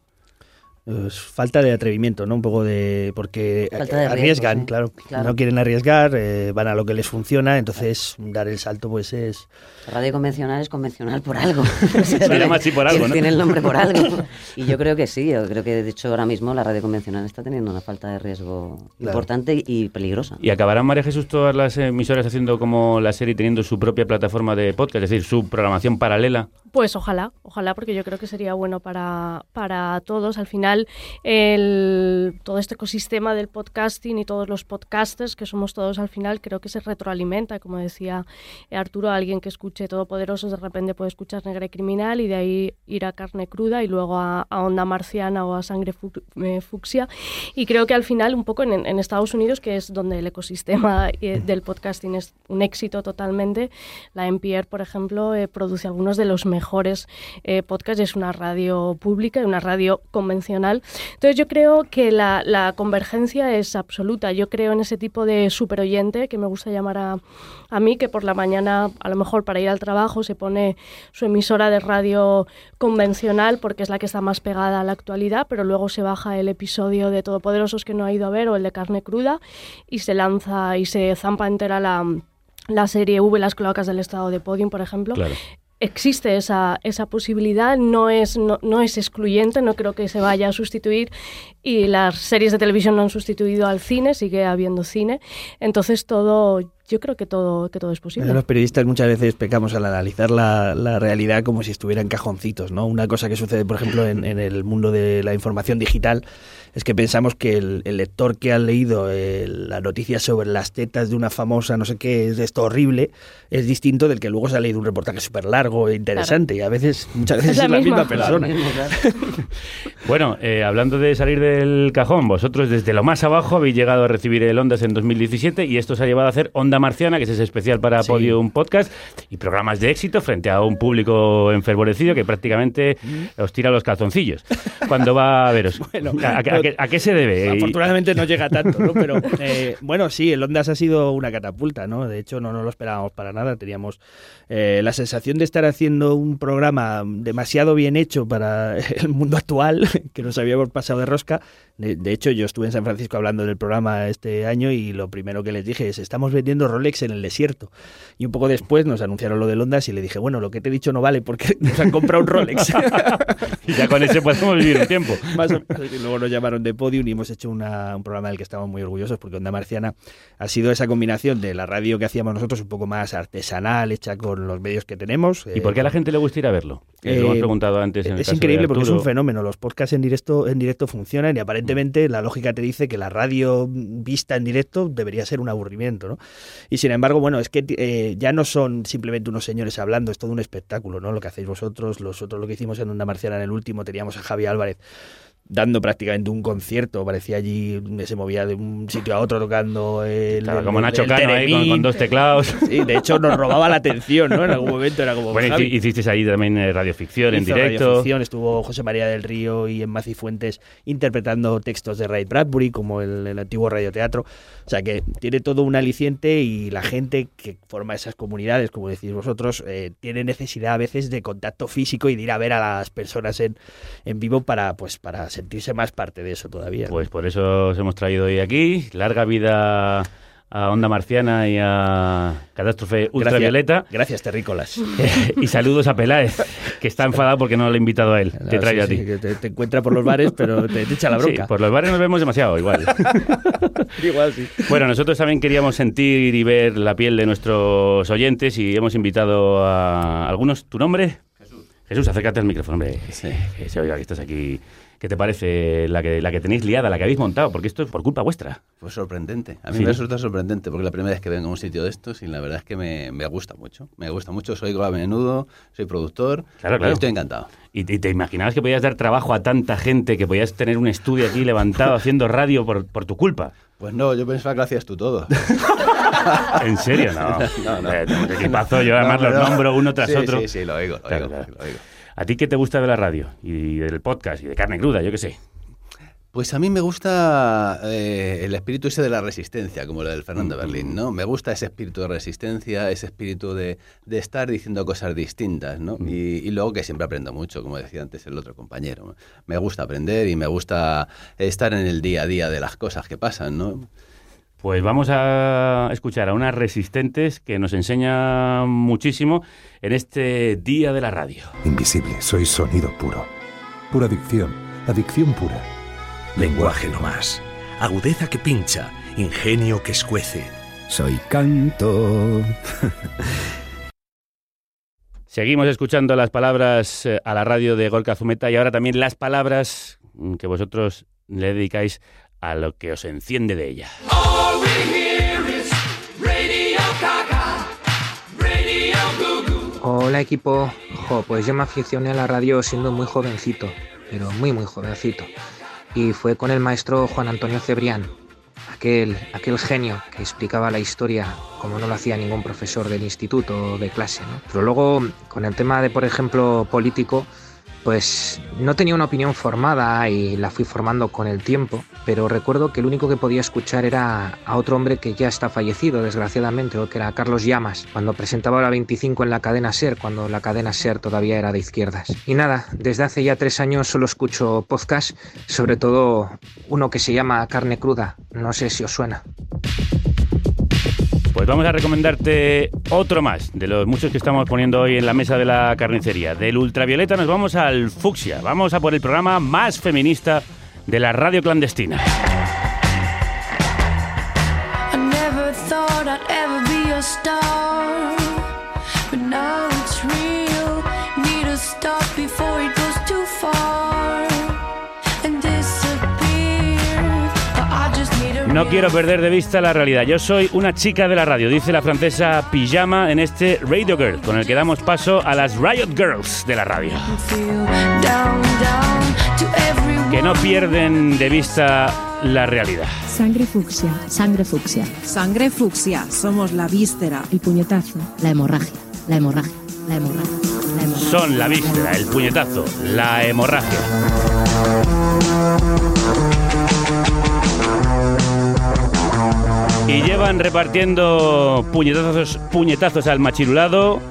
Falta de atrevimiento, ¿no? Un poco de... porque Falta de arriesgan, riesgo, sí. claro. Claro. No quieren arriesgar, eh, van a lo que les funciona, entonces dar el salto pues es... La radio convencional es convencional por algo. <laughs> Se llama así por algo, tiene, ¿no? tiene el nombre por algo. <laughs> Y yo creo que sí, yo creo que de hecho ahora mismo la radio convencional está teniendo una falta de riesgo Claro. importante y peligrosa. ¿Y acabarán, María Jesús, todas las emisoras haciendo como la serie, teniendo su propia plataforma de podcast, es decir, su programación paralela? Pues ojalá, ojalá, porque yo creo que sería bueno para, para todos. Al final, el, todo este ecosistema del podcasting y todos los podcasters, que somos todos al final, creo que se retroalimenta. Como decía Arturo, alguien que escuche Todopoderosos de repente puede escuchar Negra y Criminal y de ahí ir a Carne Cruda y luego a, a Onda Marciana o a Sangre fu- eh, Fucsia. Y creo que al final, un poco en, en Estados Unidos, que es donde el ecosistema eh, del podcasting es un éxito totalmente, la NPR, por ejemplo, eh, produce algunos de los mejores eh, podcasts. Es una radio pública y una radio convencional. Entonces yo creo que la, la convergencia es absoluta. Yo creo en ese tipo de superoyente que me gusta llamar a, a mí, que por la mañana, a lo mejor para ir al trabajo, se pone su emisora de radio convencional porque es la que está más pegada a la actualidad, pero luego se baja el episodio de Todopoderosos que no ha ido a ver o el de carne cruda y se lanza y se zampa entera la, la serie V, las cloacas del estado de Podium, por ejemplo. Existe esa, esa posibilidad, no es, no, no es excluyente, no creo que se vaya a sustituir y las series de televisión no han sustituido al cine, sigue habiendo cine, entonces todo, yo creo que todo, que todo es posible. Los periodistas muchas veces pecamos al analizar la, la realidad como si estuviera en cajoncitos, ¿no? Una cosa que sucede, por ejemplo, en, en el mundo de la información digital es que pensamos que el, el lector que ha leído eh, la noticia sobre las tetas de una famosa no sé qué es esto horrible es distinto del que luego se ha leído un reportaje súper largo e interesante y a veces, muchas veces es la, misma, persona. <laughs> Bueno, eh, hablando de salir del cajón, vosotros desde lo más abajo habéis llegado a recibir el Ondas en 2017 y esto os ha llevado a hacer Onda Marciana, que es ese especial para Sí. Podium Podcast y programas de éxito frente a un público enfervorecido que prácticamente os tira los calzoncillos cuando va a veros. <laughs> Bueno, ¿A, a- a qué, a qué se debe? Afortunadamente no llega tanto, ¿no? Pero <laughs> eh, bueno, sí, el Ondas ha sido una catapulta, ¿no? De hecho, no nos lo esperábamos para nada. Teníamos eh, la sensación de estar haciendo un programa demasiado bien hecho para <laughs> el mundo actual, <laughs> que nos habíamos pasado de rosca. De, de hecho, yo estuve en San Francisco hablando del programa este año y lo primero que les dije es, estamos vendiendo Rolex en el desierto. Y un poco después nos anunciaron lo del Ondas y le dije, bueno, lo que te he dicho no vale porque <laughs> nos han comprado un Rolex. <laughs> y ya con ese podemos vivir un tiempo. <laughs> Más o menos. Y luego nos llamaron de Podium y hemos hecho una- un programa del que estamos muy orgullosos porque Onda Marciana ha sido esa combinación de la radio que hacíamos nosotros, un poco más artesanal, hecha con los medios que tenemos. ¿Y por qué a la gente le gusta ir a verlo? Que lo hemos Eh, preguntado antes en el es caso de increíble porque es un fenómeno. Los podcasts en directo, en directo funcionan y aparentemente la lógica te dice que la radio vista en directo debería ser un aburrimiento, ¿no? Y sin embargo, bueno, es que eh, ya no son simplemente unos señores hablando, es todo un espectáculo, ¿no? Lo que hacéis vosotros, nosotros lo que hicimos en Onda Marciana en el último, teníamos a Javi Álvarez dando prácticamente un concierto, parecía allí, se movía de un sitio a otro tocando el, Claro, el- como Nacho el Cano ahí con, dos teclados. Sí, de hecho nos robaba la atención, ¿no? En algún momento era como Bueno, Javi. hicisteis ahí también eh, radioficción en Hizo directo. radioficción, estuvo José María del Río y Emma Cifuentes interpretando textos de Ray Bradbury, como el, el antiguo radioteatro. O sea que tiene todo un aliciente y la gente que forma esas comunidades, como decís vosotros, eh, tiene necesidad a veces de contacto físico y de ir a ver a las personas en, en vivo para, pues, para sentirse más parte de eso todavía. Pues por eso os hemos traído hoy aquí. Larga vida a Onda Marciana y a Catástrofe Ultravioleta. Gracias, gracias terrícolas. <laughs> y saludos a Peláez, que está enfadado porque no lo he invitado a él. te No, traigo sí, a ti. sí, te, te encuentra por los bares, pero te, te echa la Sí, bronca. por los bares nos vemos demasiado, igual. <laughs> Igual sí. Bueno, nosotros también queríamos sentir y ver la piel de nuestros oyentes y hemos invitado a algunos. ¿Tu nombre? Jesús, acércate al micrófono, hombre. Que se oiga que estás aquí. ¿Qué te parece la que, la que tenéis liada, la que habéis montado? Porque esto es por culpa vuestra. Pues sorprendente. A mí Sí. me resulta sorprendente porque es la primera vez que vengo a un sitio de estos y la verdad es que me, me gusta mucho. Me gusta mucho, soy a menudo, soy productor Claro, y claro. estoy encantado. ¿Y te, imaginabas que podías dar trabajo a tanta gente, que podías tener un estudio aquí levantado <laughs> haciendo radio por, por tu culpa? Pues no, yo pensaba que lo hacías tú todo. <laughs> ¿En serio? No. <laughs> no, no. Eh, equipazo, yo además No, los no. nombro uno tras Sí, otro. Sí, sí, lo oigo, lo Claro, oigo, claro. lo oigo. ¿A ti qué te gusta de la radio? Y del podcast, y de carne cruda, yo qué sé. Pues a mí me gusta eh, el espíritu ese de la resistencia, como lo del Fernando Berlín, ¿no? Me gusta ese espíritu de resistencia, ese espíritu de, de estar diciendo cosas distintas, ¿no? Y, y luego que siempre aprendo mucho, como decía antes el otro compañero. ¿no? Me gusta aprender y me gusta estar en el día a día de las cosas que pasan, ¿no? Pues vamos a escuchar a unas resistentes que nos enseñan muchísimo en este Día de la Radio. Invisible, soy sonido puro. Pura adicción, adicción pura. Lenguaje no más. Agudeza que pincha, ingenio que escuece. Soy canto. <laughs> Seguimos escuchando las palabras eh, a la radio de Gorka Zumeta y ahora también las palabras mm, que vosotros le dedicáis a lo que os enciende de ella. Hola equipo, jo, pues yo me aficioné a la radio siendo muy jovencito, pero muy muy jovencito. Y fue con el maestro Juan Antonio Cebrián, aquel, aquel genio que explicaba la historia como no lo hacía ningún profesor del instituto o de clase. ¿no? Pero luego con el tema de, por ejemplo, político, pues no tenía una opinión formada y la fui formando con el tiempo, pero recuerdo que el único que podía escuchar era a otro hombre que ya está fallecido, desgraciadamente, que era Carlos Llamas, cuando presentaba la 25 en la cadena SER, cuando la cadena SER todavía era de izquierdas. Y nada, desde hace ya tres años solo escucho podcast, sobre todo uno que se llama Carne Cruda, no sé si os suena. Pues vamos a recomendarte otro más de los muchos que estamos poniendo hoy en la mesa de la carnicería. Del ultravioleta nos vamos al fucsia. Vamos a por el programa más feminista de la radio clandestina. No quiero perder de vista la realidad. Yo soy una chica de la radio, dice la francesa Pijama en este Radio Girl, con el que damos paso a las Riot Girls de la radio. Que no pierden de vista la realidad. Sangre fucsia, sangre fucsia. Sangre fucsia, somos la víscera. El puñetazo. La hemorragia, la hemorragia, la hemorragia, la hemorragia. Son la víscera, el puñetazo, la hemorragia. Y llevan repartiendo puñetazos, puñetazos al machirulado,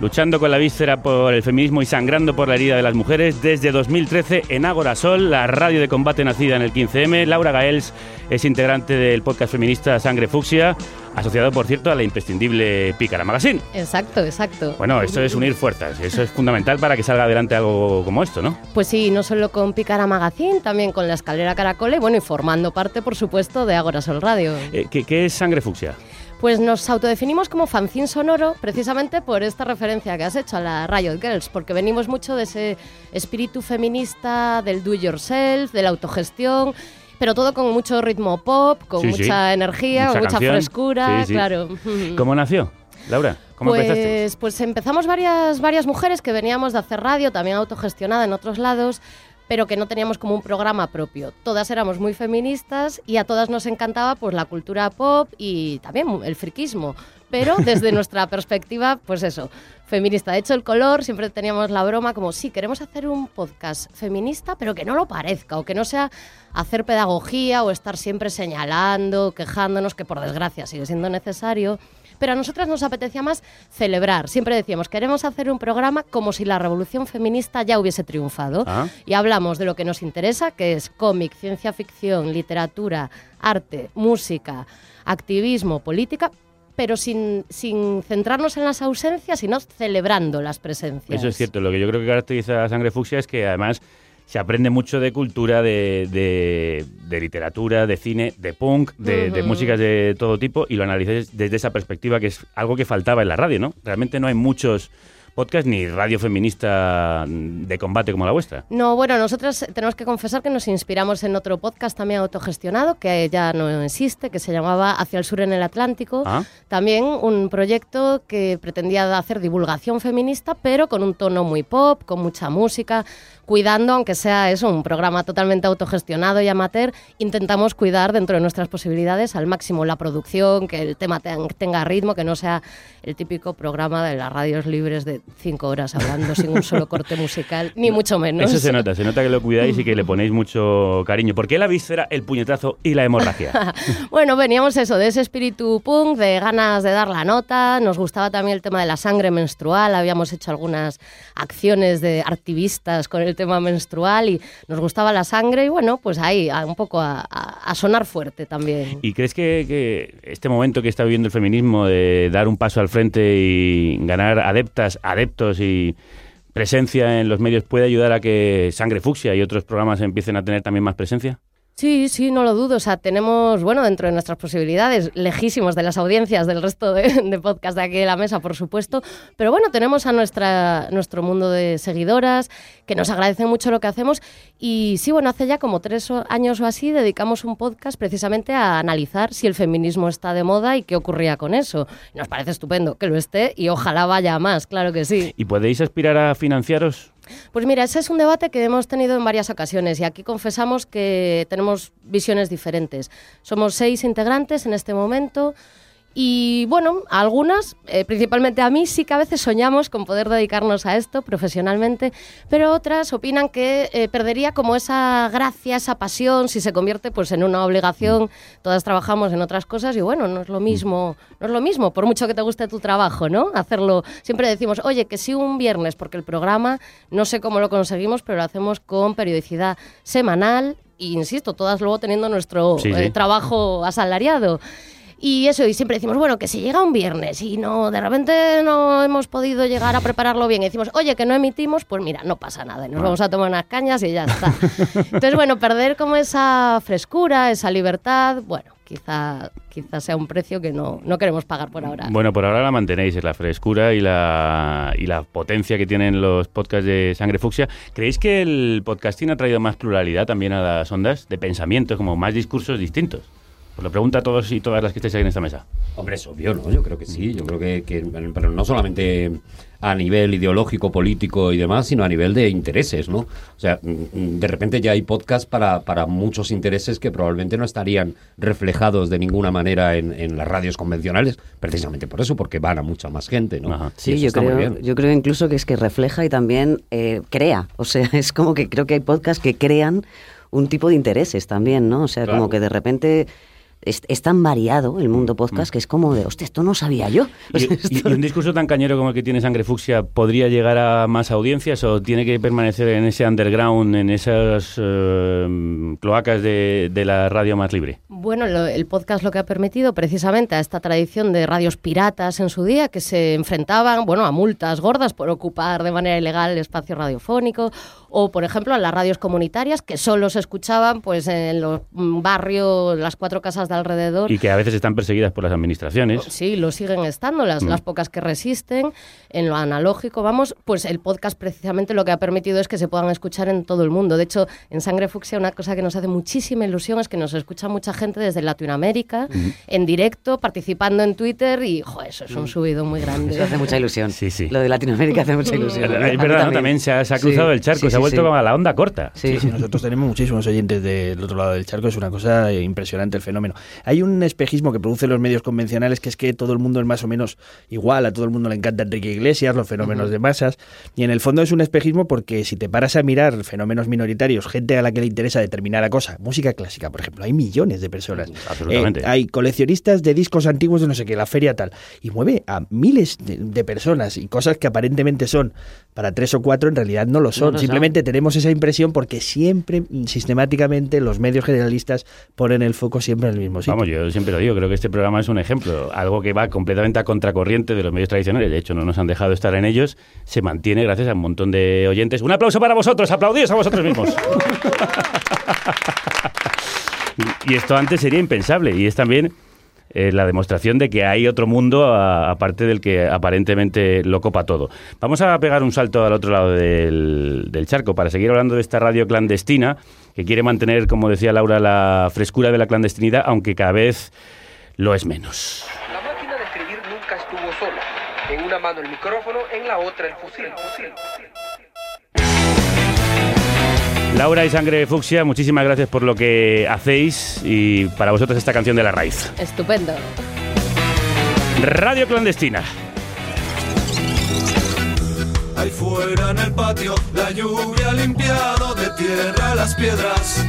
luchando con la víscera por el feminismo y sangrando por la herida de las mujeres desde 2013 en Ágora Sol, la radio de combate nacida en el 15M. Laura Gaels es integrante del podcast feminista Sangre Fucsia, asociado, por cierto, a la imprescindible Pícara Magazine. Exacto, exacto. Bueno, esto es unir fuerzas, eso es fundamental para que salga adelante algo como esto, ¿no? Pues sí, no solo con Picara Magazine, también con la escalera Caracole, bueno, y formando parte, por supuesto, de Agora Sol Radio. Eh, ¿qué, qué es Sangre Fucsia? Pues nos autodefinimos como fanzine sonoro precisamente por esta referencia que has hecho a la Riot Girls, porque venimos mucho de ese espíritu feminista del do yourself, de la autogestión, pero todo con mucho ritmo pop, con Sí, sí. mucha energía, Mucha con mucha canción. frescura, Sí, claro. ¿Cómo nació, Laura? ¿Cómo empezaste? Pues, pues empezamos varias, varias mujeres que veníamos de hacer radio, también autogestionada en otros lados, pero que no teníamos como un programa propio. Todas éramos muy feministas y a todas nos encantaba pues la cultura pop y también el friquismo, pero desde nuestra perspectiva, pues eso, feminista. De hecho, el color siempre teníamos la broma como, sí, queremos hacer un podcast feminista, pero que no lo parezca o que no sea hacer pedagogía o estar siempre señalando, quejándonos, que por desgracia sigue siendo necesario. Pero a nosotras nos apetecía más celebrar. Siempre decíamos, queremos hacer un programa como si la revolución feminista ya hubiese triunfado. Ah. Y hablamos de lo que nos interesa, que es cómic, ciencia ficción, literatura, arte, música, activismo, política, pero sin, sin centrarnos en las ausencias, sino celebrando las presencias. Eso es cierto. Lo que yo creo que caracteriza a Sangre Fucsia es que además se aprende mucho de cultura, de, de- de literatura, de cine, de punk, de, músicas de todo tipo y lo analizáis desde esa perspectiva que es algo que faltaba en la radio, ¿no? Realmente no hay muchos podcast ni radio feminista de combate como la vuestra. No, bueno, nosotros tenemos que confesar que nos inspiramos en otro podcast también autogestionado, que ya no existe, que se llamaba Hacia el Sur en el Atlántico. Ah. También un proyecto que pretendía hacer divulgación feminista, pero con un tono muy pop, con mucha música, cuidando, aunque sea eso, un programa totalmente autogestionado y amateur, intentamos cuidar dentro de nuestras posibilidades al máximo la producción, que el tema ten- tenga ritmo, que no sea el típico programa de las radios libres de cinco horas hablando sin un solo corte <laughs> musical, ni mucho menos. Eso se nota, se nota que lo cuidáis y que le ponéis mucho cariño. ¿Por qué la víscera, el puñetazo y la hemorragia? <laughs> Bueno, veníamos eso, de ese espíritu punk, de ganas de dar la nota. Nos gustaba también el tema de la sangre menstrual. Habíamos hecho algunas acciones de activistas con el tema menstrual y nos gustaba la sangre. Y bueno, pues ahí, a- un poco a, sonar fuerte también. ¿Y crees que, que este momento que está viviendo el feminismo de dar un paso al frente y ganar adeptas, adeptos y presencia en los medios puede ayudar a que Sangre Fucsia y otros programas empiecen a tener también más presencia? Sí, sí, no lo dudo. O sea, tenemos, bueno, dentro de nuestras posibilidades, lejísimos de las audiencias del resto de, <laughs> de podcast de aquí de la mesa, por supuesto. Pero bueno, tenemos a nuestra, nuestro mundo de seguidoras que nos agradecen mucho lo que hacemos. Y sí, bueno, hace ya como tres años o así dedicamos un podcast precisamente a analizar si el feminismo está de moda y qué ocurría con eso. Nos parece estupendo que lo esté y ojalá vaya más, claro que sí. ¿Y podéis aspirar a financiaros? Pues mira, ese es un debate que hemos tenido en varias ocasiones y aquí confesamos que tenemos visiones diferentes. Somos seis integrantes en este momento y bueno, a algunas, eh, principalmente a mí, sí que a veces soñamos con poder dedicarnos a esto profesionalmente, pero otras opinan que eh, perdería como esa gracia, esa pasión, si se convierte pues en una obligación. Todas trabajamos en otras cosas y bueno, no es lo mismo, no es lo mismo, por mucho que te guste tu trabajo, ¿no? Hacerlo. Siempre decimos, oye, que sí un viernes, porque el programa, no sé cómo lo conseguimos, pero lo hacemos con periodicidad semanal. E insisto, todas luego teniendo nuestro Sí, eh, trabajo asalariado. Y eso, y siempre decimos, bueno, que si llega un viernes y no, de repente no hemos podido llegar a prepararlo bien, y decimos, oye, que no emitimos, pues mira, no pasa nada, y nos vamos a tomar unas cañas y ya <laughs> está. Entonces, bueno, perder como esa frescura, esa libertad, bueno, quizá, quizá sea un precio que no, no queremos pagar por ahora. Bueno, por ahora la mantenéis, es la frescura y la, y la potencia que tienen los podcasts de Sangre Fucsia. ¿Creéis que el podcasting ha traído más pluralidad también a las ondas de pensamientos, como más discursos distintos? Os lo pregunto a todos y todas las que estáis aquí en esta mesa. Hombre, es obvio, ¿no? Yo creo que sí. Yo creo que, que- pero no solamente a nivel ideológico, político y demás, sino a nivel de intereses, ¿no? O sea, mm, mm, de repente ya hay podcasts para, para muchos intereses que probablemente no estarían reflejados de ninguna manera en, en las radios convencionales, precisamente por eso, porque van a mucha más gente, ¿no? Sí, Y eso yo está muy creo, bien. yo creo incluso que es que refleja y también eh, crea. O sea, <laughs> es como que creo que hay podcasts que crean un tipo de intereses también, ¿no? O sea, Claro. como que de repente es, es tan variado el mundo podcast que es como de, hostia, esto no sabía yo. <laughs> ¿Y, sea, y- esto- y un discurso tan cañero como el que tiene Sangre Fucsia podría llegar a más audiencias o tiene que permanecer en ese underground, en esas eh, cloacas de, de la radio más libre? Bueno, lo- el podcast lo que ha permitido precisamente a esta tradición de radios piratas en su día, que se enfrentaban, bueno, a multas gordas por ocupar de manera ilegal el espacio radiofónico, o por ejemplo a las radios comunitarias que solo se escuchaban pues en los mm, barrios, las cuatro casas de alrededor. Y que a veces están perseguidas por las administraciones. Sí, lo siguen estando, las, Mm. las pocas que resisten, en lo analógico, vamos, pues el podcast precisamente lo que ha permitido es que se puedan escuchar en todo el mundo. De hecho, en Sangre Fucsia una cosa que nos hace muchísima ilusión es que nos escucha mucha gente desde Latinoamérica, en directo, participando en Twitter y, jo, eso es un subido muy grande. Eso hace mucha ilusión. Sí, sí. Lo de Latinoamérica hace mucha ilusión. Es verdad, ¿no? También se ha, se ha Sí, cruzado el charco, sí, ha vuelto sí. como a la onda corta. Sí, sí, nosotros tenemos muchísimos oyentes del otro lado del charco, es una cosa impresionante el fenómeno. Hay un espejismo que producen los medios convencionales que es que todo el mundo es más o menos igual, a todo el mundo le encanta Enrique Iglesias, los fenómenos de masas, y en el fondo es un espejismo porque si te paras a mirar fenómenos minoritarios, gente a la que le interesa determinada cosa, música clásica, por ejemplo, hay millones de personas. Absolutamente. Eh, hay coleccionistas de discos antiguos de no sé qué, la feria tal, y mueve a miles de, de personas y cosas que aparentemente son para tres o cuatro, en realidad no lo son. No lo son. Tenemos esa impresión porque siempre, sistemáticamente, los medios generalistas ponen el foco siempre en el mismo sitio. Vamos, yo siempre lo digo, creo que este programa es un ejemplo, algo que va completamente a contracorriente de los medios tradicionales, de hecho no nos han dejado estar en ellos, se mantiene gracias a un montón de oyentes. Un aplauso para vosotros, aplaudíos a vosotros mismos. <laughs> y esto antes sería impensable y es también eh, la demostración de que hay otro mundo aparte del que aparentemente lo copa todo. Vamos a pegar un salto al otro lado del, del charco para seguir hablando de esta radio clandestina que quiere mantener, como decía Laura, la frescura de la clandestinidad, aunque cada vez lo es menos. La máquina de escribir nunca estuvo sola. En una mano el micrófono, en la otra el fusil. Laura y Sangre Fucsia, muchísimas gracias por lo que hacéis y para vosotros esta canción de la raíz. Estupendo. Radio clandestina. Ahí fuera en el patio, la lluvia ha limpiado de tierra las piedras.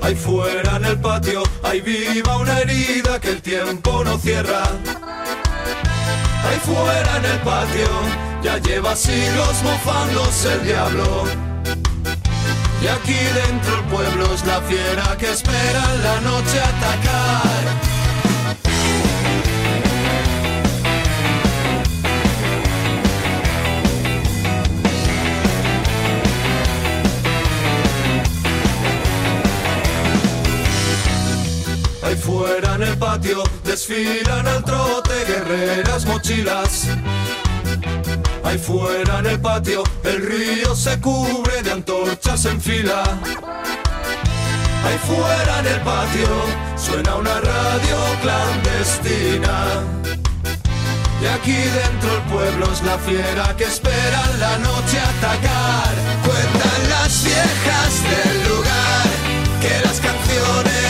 Ahí fuera en el patio, ahí viva una herida que el tiempo no cierra. Ahí fuera en el patio, ya lleva siglos mofándose el diablo. Y aquí dentro el pueblo es la fiera que espera en la noche atacar. Ahí fuera en el patio desfilan al trote guerreras mochilas. Ahí fuera en el patio el río se cubre de antorchas en fila. Ahí fuera en el patio suena una radio clandestina. Y aquí dentro el pueblo es la fiera que espera la noche atacar. Cuentan las viejas del lugar que las canciones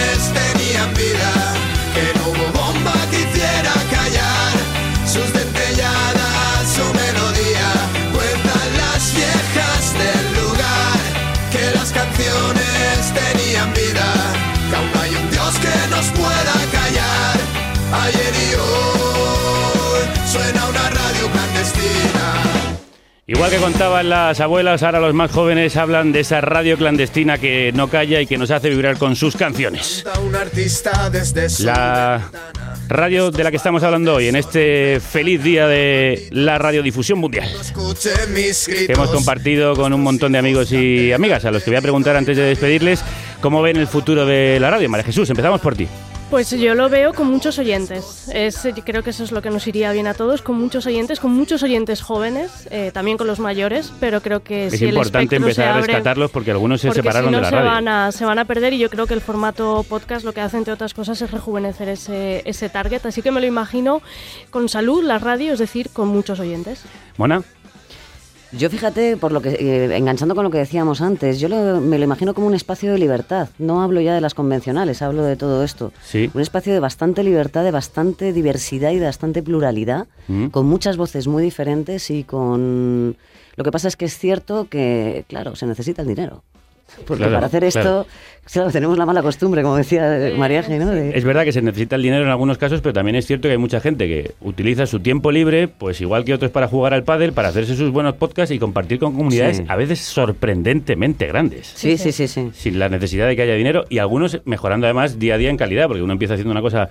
Igual que contaban las abuelas, ahora los más jóvenes hablan de esa radio clandestina que no calla y que nos hace vibrar con sus canciones. La radio de la que estamos hablando hoy, en este feliz día de la radiodifusión mundial, que hemos compartido con un montón de amigos y amigas, a los que voy a preguntar antes de despedirles cómo ven el futuro de la radio. María Jesús, empezamos por ti. Pues yo lo veo con muchos oyentes. Es, creo que eso es lo que nos iría bien a todos, con muchos oyentes, con muchos oyentes jóvenes, eh, también con los mayores, pero creo que Es si el importante se empezar a abre- rescatarlos porque algunos se porque separaron si no de la se radio. Van a, se van a perder y yo creo que el formato podcast lo que hace, entre otras cosas, es rejuvenecer ese, ese target. Así que me lo imagino con salud, la radio, es decir, con muchos oyentes. Mona. Yo fíjate, por lo que eh, enganchando con lo que decíamos antes, yo lo- me lo imagino como un espacio de libertad. No hablo ya de las convencionales, hablo de todo esto. Sí. Un espacio de bastante libertad, de bastante diversidad y de bastante pluralidad, Mm. con muchas voces muy diferentes y con... Lo que pasa es que es cierto que, claro, se necesita el dinero. Porque Claro, para hacer esto, claro. claro, tenemos la mala costumbre, como decía María G, ¿no? De- Es verdad que se necesita el dinero en algunos casos, pero también es cierto que hay mucha gente que utiliza su tiempo libre, pues igual que otros para jugar al pádel, para hacerse sus buenos podcasts y compartir con comunidades Sí. a veces sorprendentemente grandes. Sí, sí, sí, sí. Sin la necesidad de que haya dinero y algunos mejorando además día a día en calidad, porque uno empieza haciendo una cosa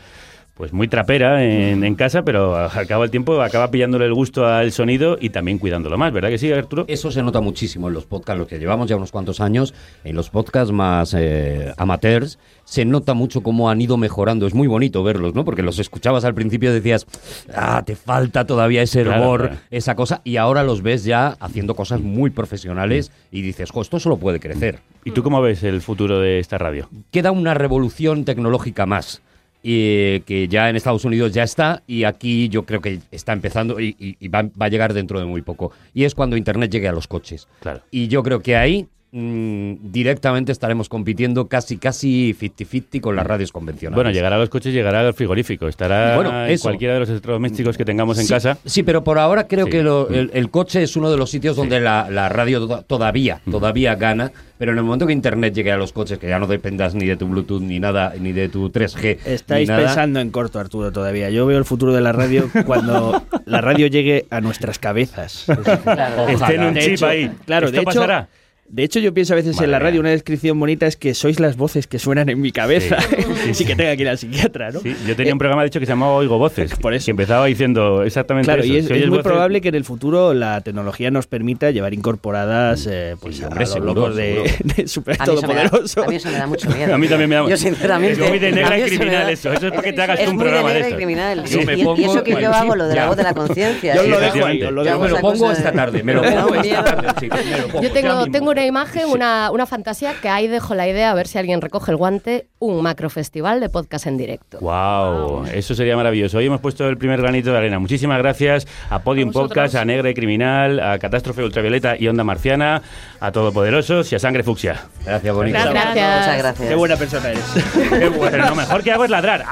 pues muy trapera en, en casa, pero al cabo del tiempo acaba pillándole el gusto al sonido y también cuidándolo más, ¿verdad que sí, Arturo? Eso se nota muchísimo en los podcasts, los que llevamos ya unos cuantos años, en los podcasts más eh, amateurs, se nota mucho cómo han ido mejorando. Es muy bonito verlos, ¿no? Porque los escuchabas al principio y decías, ah, te falta todavía ese Claro, hervor, claro. esa cosa, y ahora los ves ya haciendo cosas muy profesionales y dices, jo, esto solo puede crecer. ¿Y tú cómo ves el futuro de esta radio? Queda una revolución tecnológica más. Y que ya en Estados Unidos ya está y aquí yo creo que está empezando y, y- y va, va a llegar dentro de muy poco. Y es cuando Internet llegue a los coches. Claro. Y yo creo que ahí mm, directamente estaremos compitiendo casi casi 50-50 con las radios convencionales. Bueno, llegará a los coches, llegará al frigorífico, estará Bueno, en cualquiera de los electrodomésticos que tengamos en Sí, casa. Sí, pero por ahora creo Sí. que lo- el, el coche es uno de los sitios donde la, la radio to- todavía, todavía gana. Pero en el momento que Internet llegue a los coches, que ya no dependas ni de tu Bluetooth, ni nada, ni de tu 3G, Estáis ni nada, pensando en corto, Arturo, todavía. Yo veo el futuro de la radio cuando la radio llegue a nuestras cabezas. <laughs> Esté en un chip hecho- ahí. Claro, ¿Esto de hecho, pasará? De hecho, yo pienso a veces Madre en la radio, mía. una descripción bonita es que sois las voces que suenan en mi cabeza. Sí, <laughs> Sí, que tenga que ir al psiquiatra, ¿no? Sí, yo tenía un programa, de hecho, que se llamaba Oigo Voces. <laughs> Por eso. Que empezaba diciendo exactamente Claro, eso. y es, Si es oyes muy voces- probable que en el futuro la tecnología nos permita llevar incorporadas eh, pues, a hombre, los seguro, locos de, seguro. <laughs> de Super A mí, eso me da, Todopoderoso. a mí eso me da mucho miedo. A mí también me da Yo, sinceramente. Es muy de a negra y criminal eso. Eso es para que te hagas es un muy de programa de negra y eso. criminal. Yo sí. me Y- pongo- y eso que yo hago, lo de la voz de la conciencia. Yo lo dejo ahí, Yo dejo me lo pongo esta de- tarde, me lo pongo esta tarde. Yo tengo una imagen, una, una fantasía que ahí dejo la idea a ver si alguien recoge el guante, un macrofestival de podcast en directo. Wow, eso sería maravilloso. Hoy hemos puesto el primer granito de arena. Muchísimas gracias a Podium A. Podcast, a Negra y Criminal, a Catástrofe Ultravioleta y Onda Marciana, a Todopoderosos y a Sangre Fucsia. Gracias, bonito. Gracias. Muchas gracias. Qué buena persona eres. Qué bueno, lo mejor que hago es ladrar.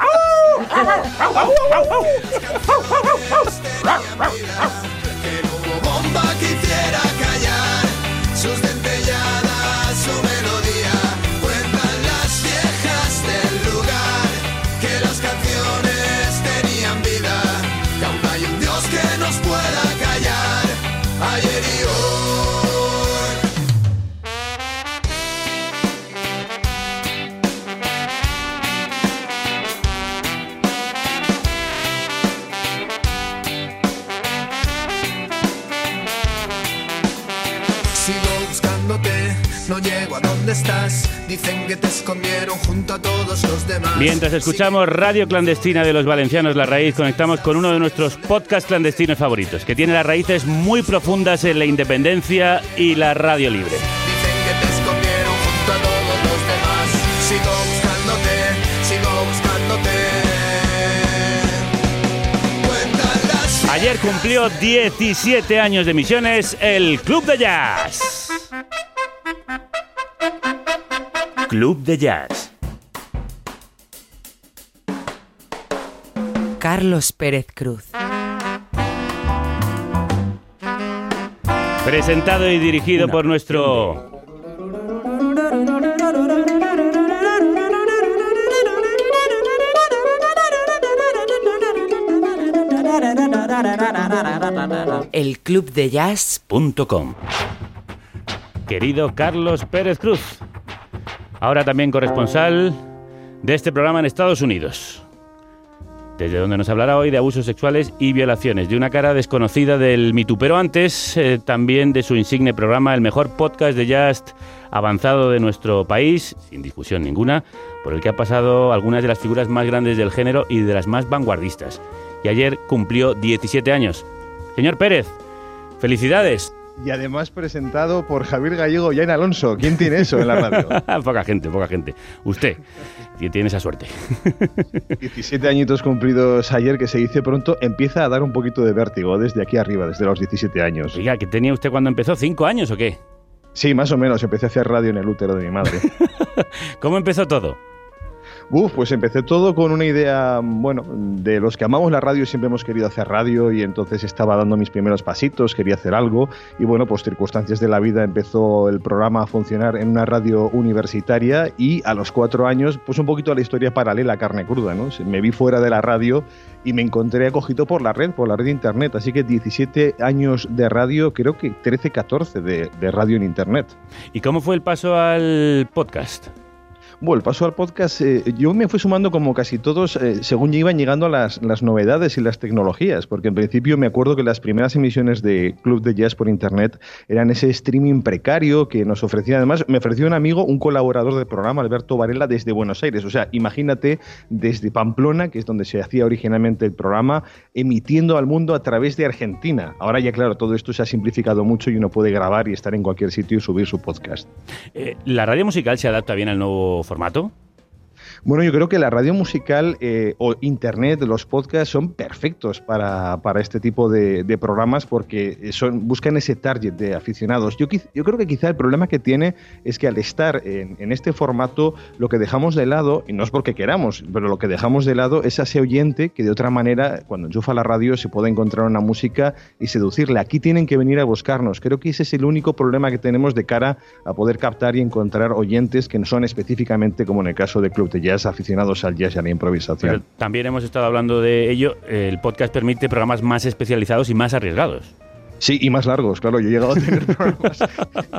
Mientras escuchamos Radio Clandestina de los Valencianos La Raíz, conectamos con uno de nuestros podcast clandestinos favoritos, que tiene las raíces muy profundas en la independencia y la radio libre. Dicen que te escondieron junto a todos los demás. Sigo buscándote, sigo buscándote. Cuentan las Ayer cumplió 17 años de misiones el Club de Jazz. Club de Jazz. Carlos Pérez Cruz. Presentado y dirigido por nuestro El Club de. Querido Carlos Pérez Cruz, ahora también corresponsal de este programa en Estados Unidos, desde donde nos hablará hoy de abusos sexuales y violaciones, de una cara desconocida del Me Too, pero antes eh, también de su insigne programa, el mejor podcast de jazz avanzado de nuestro país, sin discusión ninguna, por el que ha pasado algunas de las figuras más grandes del género y de las más vanguardistas. Y ayer cumplió 17 años. Señor Pérez, felicidades. Y además presentado por Javier Gallego y Aina Alonso. ¿Quién tiene eso en la radio? <laughs> poca gente, poca gente. Usted que tiene esa suerte. <laughs> 17 añitos cumplidos ayer, que se dice pronto, empieza a dar un poquito de vértigo desde aquí arriba, desde los 17 años. Oiga, ¿que tenía usted cuando empezó? ¿Cinco años o qué? Sí, más o menos. Empecé a hacer radio en el útero de mi madre. <laughs> ¿Cómo empezó todo? Uf, pues empecé todo con una idea, bueno, de los que amamos la radio siempre hemos querido hacer radio y entonces estaba dando mis primeros pasitos, quería hacer algo y bueno, pues circunstancias de la vida empezó el programa a funcionar en una radio universitaria y a los cuatro años, pues un poquito a la historia paralela carne cruda, ¿no? Me vi fuera de la radio y me encontré acogido por la red, por la red de internet, así que 17 años de radio, creo que 13, 14 de, de radio en internet. ¿Y cómo fue el paso al podcast? Bueno, el paso al podcast, eh, yo me fui sumando como casi todos, eh, según iban llegando las, las novedades y las tecnologías, porque en principio me acuerdo que las primeras emisiones de Club de Jazz por Internet eran ese streaming precario que nos ofrecía, además, me ofreció un amigo, un colaborador del programa, Alberto Varela, desde Buenos Aires. O sea, imagínate desde Pamplona, que es donde se hacía originalmente el programa, emitiendo al mundo a través de Argentina. Ahora ya, claro, todo esto se ha simplificado mucho y uno puede grabar y estar en cualquier sitio y subir su podcast. Eh, ¿La radio musical se adapta bien al nuevo formato? Bueno, yo creo que la radio musical eh, o internet, los podcasts son perfectos para, para este tipo de, de, programas porque son, buscan ese target de aficionados. Yo, yo, creo que quizá el problema que tiene es que al estar en, en, este formato, lo que dejamos de lado, y no es porque queramos, pero lo que dejamos de lado es a ese oyente que de otra manera, cuando enchufa la radio, se puede encontrar una música y seducirle. Aquí tienen que venir a buscarnos. Creo que ese es el único problema que tenemos de cara a poder captar y encontrar oyentes que no son específicamente, como en el caso de Club de Jazz, aficionados al jazz y a la improvisación. Pero también hemos estado hablando de ello. El podcast permite programas más especializados y más arriesgados. Sí, y más largos, claro. Yo he llegado a tener <laughs> programas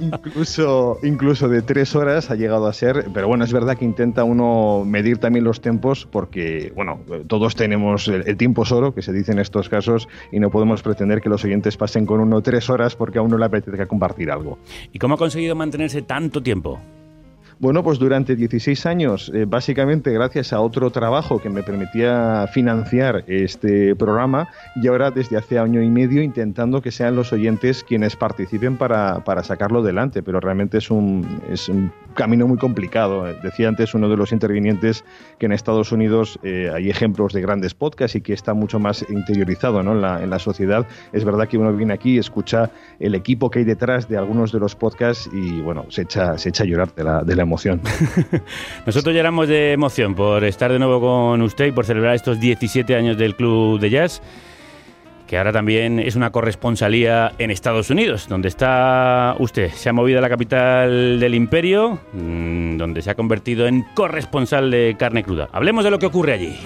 incluso, incluso de tres horas ha llegado a ser, pero bueno, es verdad que intenta uno medir también los tiempos porque, bueno, todos tenemos el, el tiempo es oro, que se dice en estos casos, y no podemos pretender que los oyentes pasen con uno tres horas porque a uno le apetezca compartir algo. ¿Y cómo ha conseguido mantenerse tanto tiempo? Bueno, pues durante 16 años, eh, básicamente gracias a otro trabajo que me permitía financiar este programa y ahora desde hace año y medio intentando que sean los oyentes quienes participen para, para sacarlo adelante, pero realmente es un, es un camino muy complicado. Decía antes uno de los intervinientes que en Estados Unidos eh, hay ejemplos de grandes podcasts y que está mucho más interiorizado ¿no? en, la, en la sociedad. Es verdad que uno viene aquí, escucha el equipo que hay detrás de algunos de los podcasts y bueno, se echa, se echa a llorar de la, de la emoción. <laughs> Nosotros lloramos de emoción por estar de nuevo con usted y por celebrar estos 17 años del Club de Jazz, que ahora también es una corresponsalía en Estados Unidos, donde está usted. Se ha movido a la capital del imperio, mmm, donde se ha convertido en corresponsal de carne cruda. Hablemos de lo que ocurre allí.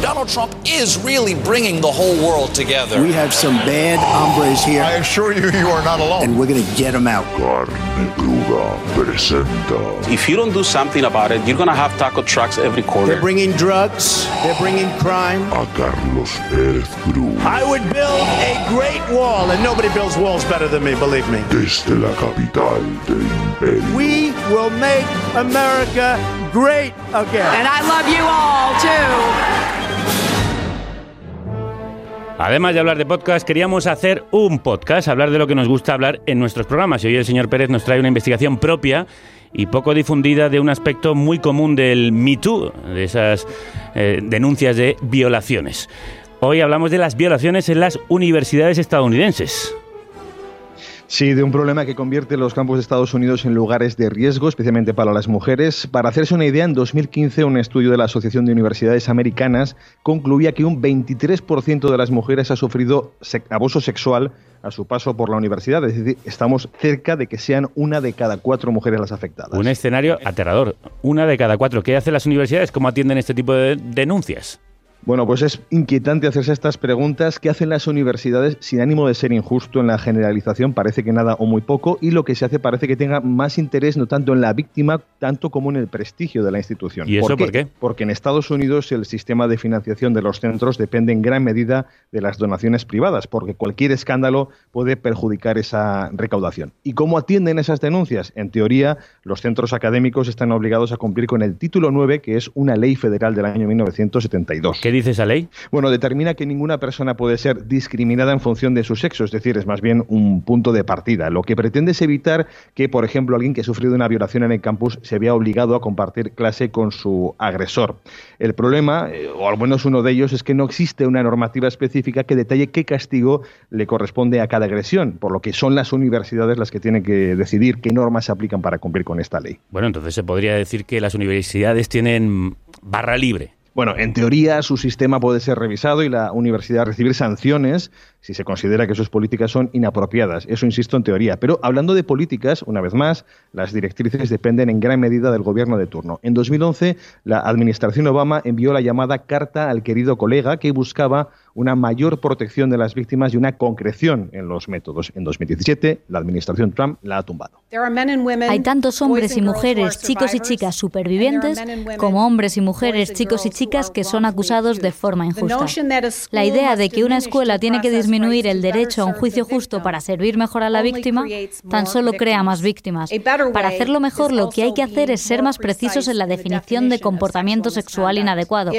Donald Trump is really bringing the whole world together. We have some bad hombres here. I assure you, you are not alone. And we're going to get them out. Carne Cruda presenta. If you don't do something about it, you're going to have taco trucks every corner. They're bringing drugs. They're bringing crime. A Carlos Pérez Cruz. I would build a great wall, and nobody builds walls better than me, believe me. Desde la capital del imperio. We will make America great again. And I love you all, too. Además de hablar de podcast, queríamos hacer un podcast, hablar de lo que nos gusta hablar en nuestros programas. Y hoy el señor Pérez nos trae una investigación propia y poco difundida de un aspecto muy común del Me Too, de esas eh, denuncias de violaciones. Hoy hablamos de las violaciones en las universidades estadounidenses. Sí, de un problema que convierte los campos de Estados Unidos en lugares de riesgo, especialmente para las mujeres. Para hacerse una idea, en 2015 un estudio de la Asociación de Universidades Americanas concluía que un 23% de las mujeres ha sufrido abuso sexual a su paso por la universidad. Es decir, estamos cerca de que sean una de cada cuatro mujeres las afectadas. Un escenario aterrador. Una de cada cuatro. ¿Qué hacen las universidades? ¿Cómo atienden este tipo de denuncias? Bueno, pues es inquietante hacerse estas preguntas. ¿Qué hacen las universidades sin ánimo de ser injusto en la generalización? Parece que nada o muy poco. Y lo que se hace parece que tenga más interés no tanto en la víctima, tanto como en el prestigio de la institución. ¿Y eso por qué? ¿por qué? Porque en Estados Unidos el sistema de financiación de los centros depende en gran medida de las donaciones privadas, porque cualquier escándalo puede perjudicar esa recaudación. ¿Y cómo atienden esas denuncias? En teoría, los centros académicos están obligados a cumplir con el título 9, que es una ley federal del año 1972. ¿Qué dice esa ley? Bueno, determina que ninguna persona puede ser discriminada en función de su sexo, es decir, es más bien un punto de partida. Lo que pretende es evitar que, por ejemplo, alguien que ha sufrido una violación en el campus se vea obligado a compartir clase con su agresor. El problema, eh, o al menos uno de ellos, es que no existe una normativa específica que detalle qué castigo le corresponde a cada agresión, por lo que son las universidades las que tienen que decidir qué normas se aplican para cumplir con esta ley. Bueno, entonces se podría decir que las universidades tienen barra libre. Bueno, en teoría su sistema puede ser revisado y la universidad recibir sanciones si se considera que sus políticas son inapropiadas. Eso insisto en teoría. Pero hablando de políticas, una vez más, las directrices dependen en gran medida del gobierno de turno. En 2011, la administración Obama envió la llamada Carta al querido colega que buscaba una mayor protección de las víctimas y una concreción en los métodos. En 2017, la administración Trump la ha tumbado. Hay tantos hombres y mujeres, chicos y chicas supervivientes, como hombres y mujeres, chicos y chicas que son acusados de forma injusta. La idea de que una escuela tiene que disminuir el derecho a un juicio justo para servir mejor a la víctima tan solo crea más víctimas. Para hacerlo mejor, lo que hay que hacer es ser más precisos en la definición de comportamiento sexual inadecuado.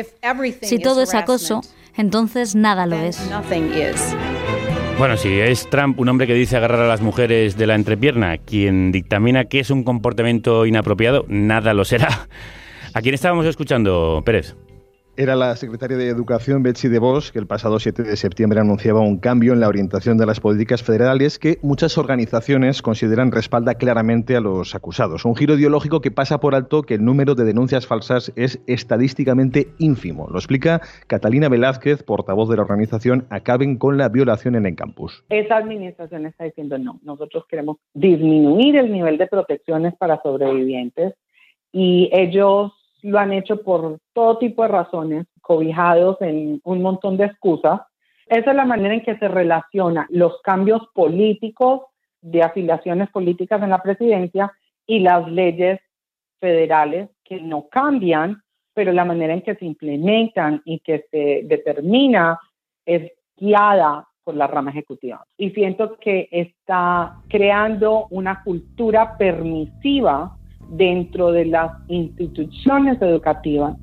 Si todo es acoso, entonces nada lo es. Bueno, si es Trump un hombre que dice agarrar a las mujeres de la entrepierna, quien dictamina que es un comportamiento inapropiado, nada lo será. <laughs> ¿A quién estábamos escuchando, Pérez? Era la secretaria de Educación, Betsy DeVos, que el pasado 7 de septiembre anunciaba un cambio en la orientación de las políticas federales que muchas organizaciones consideran respalda claramente a los acusados. Un giro ideológico que pasa por alto que el número de denuncias falsas es estadísticamente ínfimo. Lo explica Catalina Velázquez, portavoz de la organización Acaben con la violación en el campus. Esa administración está diciendo no, nosotros queremos disminuir el nivel de protecciones para sobrevivientes y ellos lo han hecho por todo tipo de razones, cobijados en un montón de excusas, Esa es la manera en que se relaciona los cambios políticos de afiliaciones políticas en la presidencia y las leyes federales que no cambian, pero la manera en que se implementan y que se determina es guiada por la rama ejecutiva. Y siento que está creando una cultura permisiva dentro de las instituciones educativas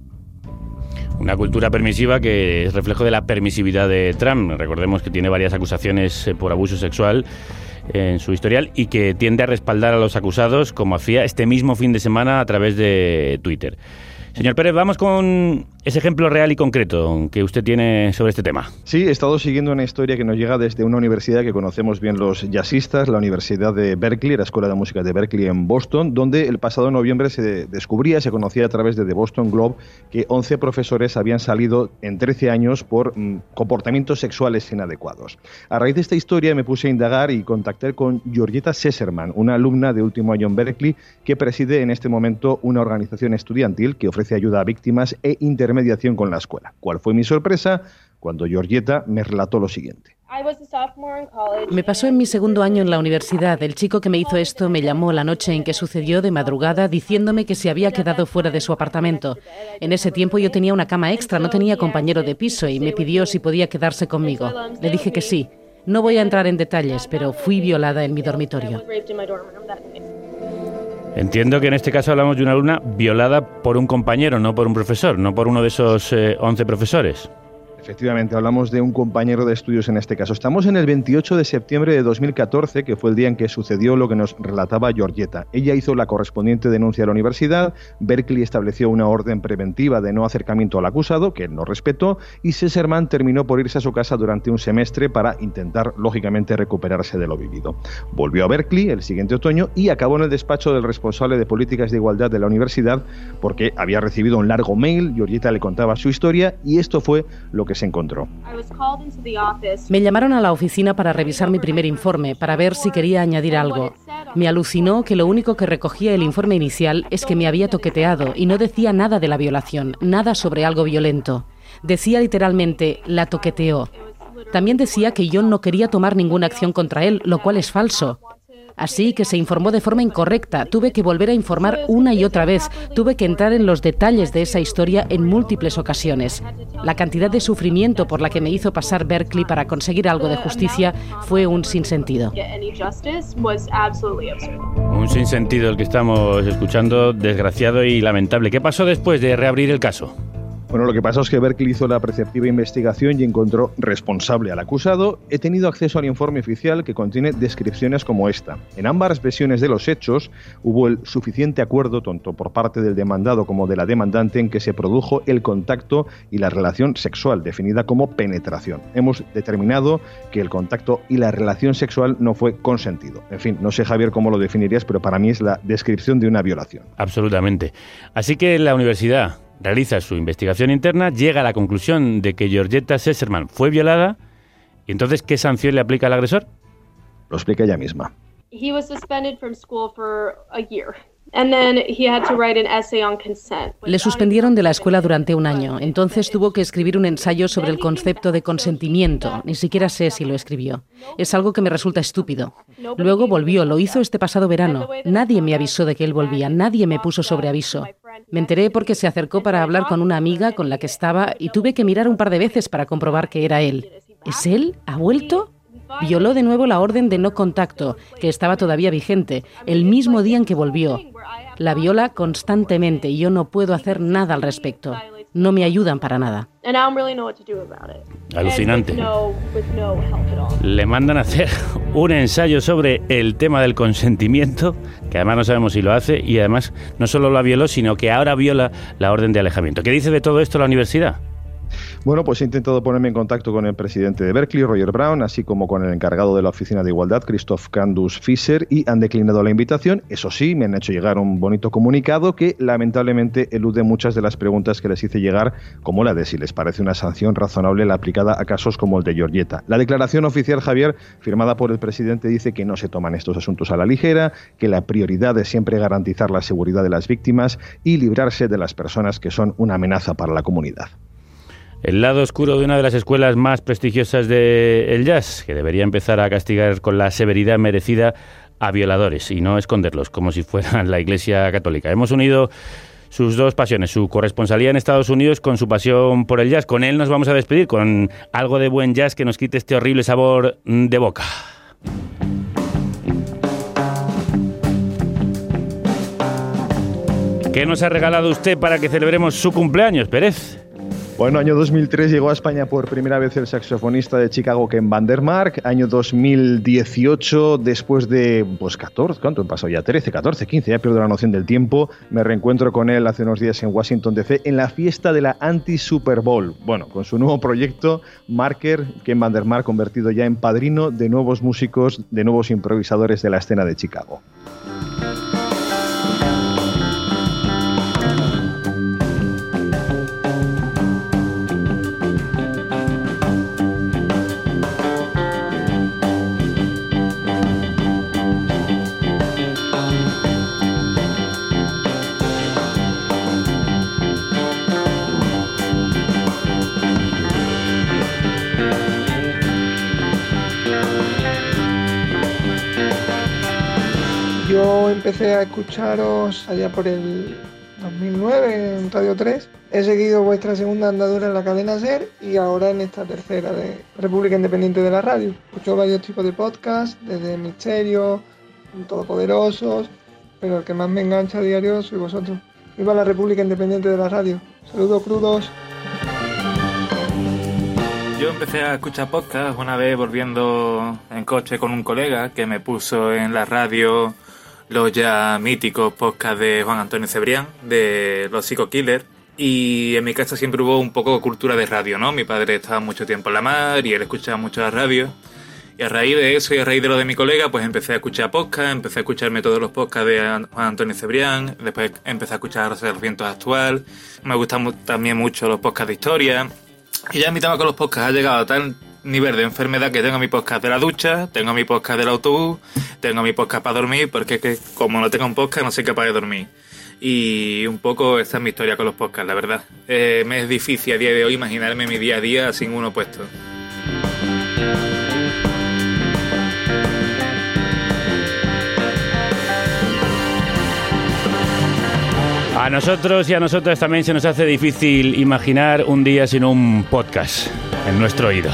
una cultura permisiva que es reflejo de la permisividad de Trump. Recordemos que tiene varias acusaciones eh, por abuso sexual en su historial y que tiende a respaldar a los acusados como hacía este mismo fin de semana a través de Twitter. Señor Pérez, vamos con ese ejemplo real y concreto que usted tiene sobre este tema. Sí, he estado siguiendo una historia que nos llega desde una universidad que conocemos bien los jazzistas, la Universidad de Berkeley, la Escuela de Música de Berkeley en Boston, donde el pasado noviembre se descubría, se conocía a través de The Boston Globe, que 11 profesores habían salido en 13 años por mm, comportamientos sexuales inadecuados. A raíz de esta historia me puse a indagar y contacté con Georgetta Sesserman, una alumna de último año en Berkeley que preside en este momento una organización estudiantil que ofrece ayuda a víctimas e intermediarios mediación con la escuela. ¿Cuál fue mi sorpresa? Cuando Georgieta me relató lo siguiente. Me pasó en mi segundo año en la universidad. El chico que me hizo esto me llamó la noche en que sucedió de madrugada diciéndome que se había quedado fuera de su apartamento. En ese tiempo yo tenía una cama extra, no tenía compañero de piso y me pidió si podía quedarse conmigo. Le dije que sí. No voy a entrar en detalles, pero fui violada en mi dormitorio. Entiendo que en este caso hablamos de una alumna violada por un compañero, no por un profesor, no por uno de esos 11 eh, profesores. Efectivamente, hablamos de un compañero de estudios en este caso. Estamos en el 28 de septiembre de 2014, que fue el día en que sucedió lo que nos relataba Georgieta. Ella hizo la correspondiente denuncia a la universidad, Berkeley estableció una orden preventiva de no acercamiento al acusado, que él no respetó, y Sesserman terminó por irse a su casa durante un semestre para intentar, lógicamente, recuperarse de lo vivido. Volvió a Berkeley el siguiente otoño y acabó en el despacho del responsable de políticas de igualdad de la universidad porque había recibido un largo mail, Georgieta le contaba su historia y esto fue lo que se encontró. Me llamaron a la oficina para revisar mi primer informe, para ver si quería añadir algo. Me alucinó que lo único que recogía el informe inicial es que me había toqueteado y no decía nada de la violación, nada sobre algo violento. Decía literalmente, la toqueteó. También decía que yo no quería tomar ninguna acción contra él, lo cual es falso. Así que se informó de forma incorrecta. Tuve que volver a informar una y otra vez. Tuve que entrar en los detalles de esa historia en múltiples ocasiones. La cantidad de sufrimiento por la que me hizo pasar Berkeley para conseguir algo de justicia fue un sinsentido. Un sinsentido el que estamos escuchando, desgraciado y lamentable. ¿Qué pasó después de reabrir el caso? Bueno, lo que pasa es que Berkeley hizo la preceptiva investigación y encontró responsable al acusado. He tenido acceso al informe oficial que contiene descripciones como esta. En ambas versiones de los hechos hubo el suficiente acuerdo, tanto por parte del demandado como de la demandante, en que se produjo el contacto y la relación sexual, definida como penetración. Hemos determinado que el contacto y la relación sexual no fue consentido. En fin, no sé Javier cómo lo definirías, pero para mí es la descripción de una violación. Absolutamente. Así que la universidad realiza su investigación interna, llega a la conclusión de que Georgetta Sesserman fue violada, y entonces, ¿qué sanción le aplica al agresor? Lo explica ella misma. Le suspendieron de la escuela durante un año. Entonces tuvo que escribir un ensayo sobre el concepto de consentimiento. Ni siquiera sé si lo escribió. Es algo que me resulta estúpido. Luego volvió, lo hizo este pasado verano. Nadie me avisó de que él volvía, nadie me puso sobre aviso. Me enteré porque se acercó para hablar con una amiga con la que estaba y tuve que mirar un par de veces para comprobar que era él. ¿Es él? ¿Ha vuelto? Violó de nuevo la orden de no contacto, que estaba todavía vigente, el mismo día en que volvió. La viola constantemente y yo no puedo hacer nada al respecto. No me ayudan para nada. Alucinante. Le mandan a hacer <laughs> un ensayo sobre el tema del consentimiento, que además no sabemos si lo hace, y además no solo la violó, sino que ahora viola la orden de alejamiento. ¿Qué dice de todo esto la universidad? Bueno, pues he intentado ponerme en contacto con el presidente de Berkeley, Roger Brown, así como con el encargado de la Oficina de Igualdad, Christoph Candus Fischer, y han declinado la invitación. Eso sí, me han hecho llegar un bonito comunicado que lamentablemente elude muchas de las preguntas que les hice llegar, como la de si les parece una sanción razonable la aplicada a casos como el de Georgieta. La declaración oficial, Javier, firmada por el presidente, dice que no se toman estos asuntos a la ligera, que la prioridad es siempre garantizar la seguridad de las víctimas y librarse de las personas que son una amenaza para la comunidad. El lado oscuro de una de las escuelas más prestigiosas del jazz, que debería empezar a castigar con la severidad merecida a violadores y no esconderlos como si fueran <laughs> la Iglesia Católica. Hemos unido sus dos pasiones, su corresponsalía en Estados Unidos con su pasión por el jazz. Con él nos vamos a despedir con algo de buen jazz que nos quite este horrible sabor de boca. ¿Qué nos ha regalado usted para que celebremos su cumpleaños, Pérez? Bueno, año 2003 llegó a España por primera vez el saxofonista de Chicago Ken Vandermark. Año 2018, después de pues 14, ¿cuánto pasó ya? 13, 14, 15, ya pierdo la noción del tiempo. Me reencuentro con él hace unos días en Washington DC en la fiesta de la anti-Super Bowl. Bueno, con su nuevo proyecto, Marker, Ken Vandermark convertido ya en padrino de nuevos músicos, de nuevos improvisadores de la escena de Chicago. Empecé a escucharos allá por el 2009 en Radio 3. He seguido vuestra segunda andadura en la cadena SER y ahora en esta tercera de República Independiente de la Radio. Escucho varios tipos de podcasts, desde Misterio, Todopoderosos, pero el que más me engancha a diario soy vosotros. Viva la República Independiente de la Radio. Saludos crudos. Yo empecé a escuchar podcast una vez volviendo en coche con un colega que me puso en la radio los ya míticos podcasts de Juan Antonio Cebrián, de los Psycho Killers. Y en mi casa siempre hubo un poco cultura de radio, ¿no? Mi padre estaba mucho tiempo en la mar y él escuchaba mucho la radio. Y a raíz de eso y a raíz de lo de mi colega, pues empecé a escuchar podcast, empecé a escucharme todos los podcasts de Juan Antonio Cebrián, después empecé a escuchar Rosa del Viento Actual, me gustan también mucho los podcasts de historia. Y ya mi tema con los podcasts ha llegado a tal nivel de enfermedad que tengo mi podcast de la ducha, tengo mi podcast del autobús, tengo mi podcast para dormir, porque es que como no tengo un podcast no soy capaz de dormir. Y un poco esta es mi historia con los podcasts, la verdad. Eh, me es difícil a día de hoy imaginarme mi día a día sin uno puesto. A nosotros y a nosotras también se nos hace difícil imaginar un día sin un podcast en nuestro oído.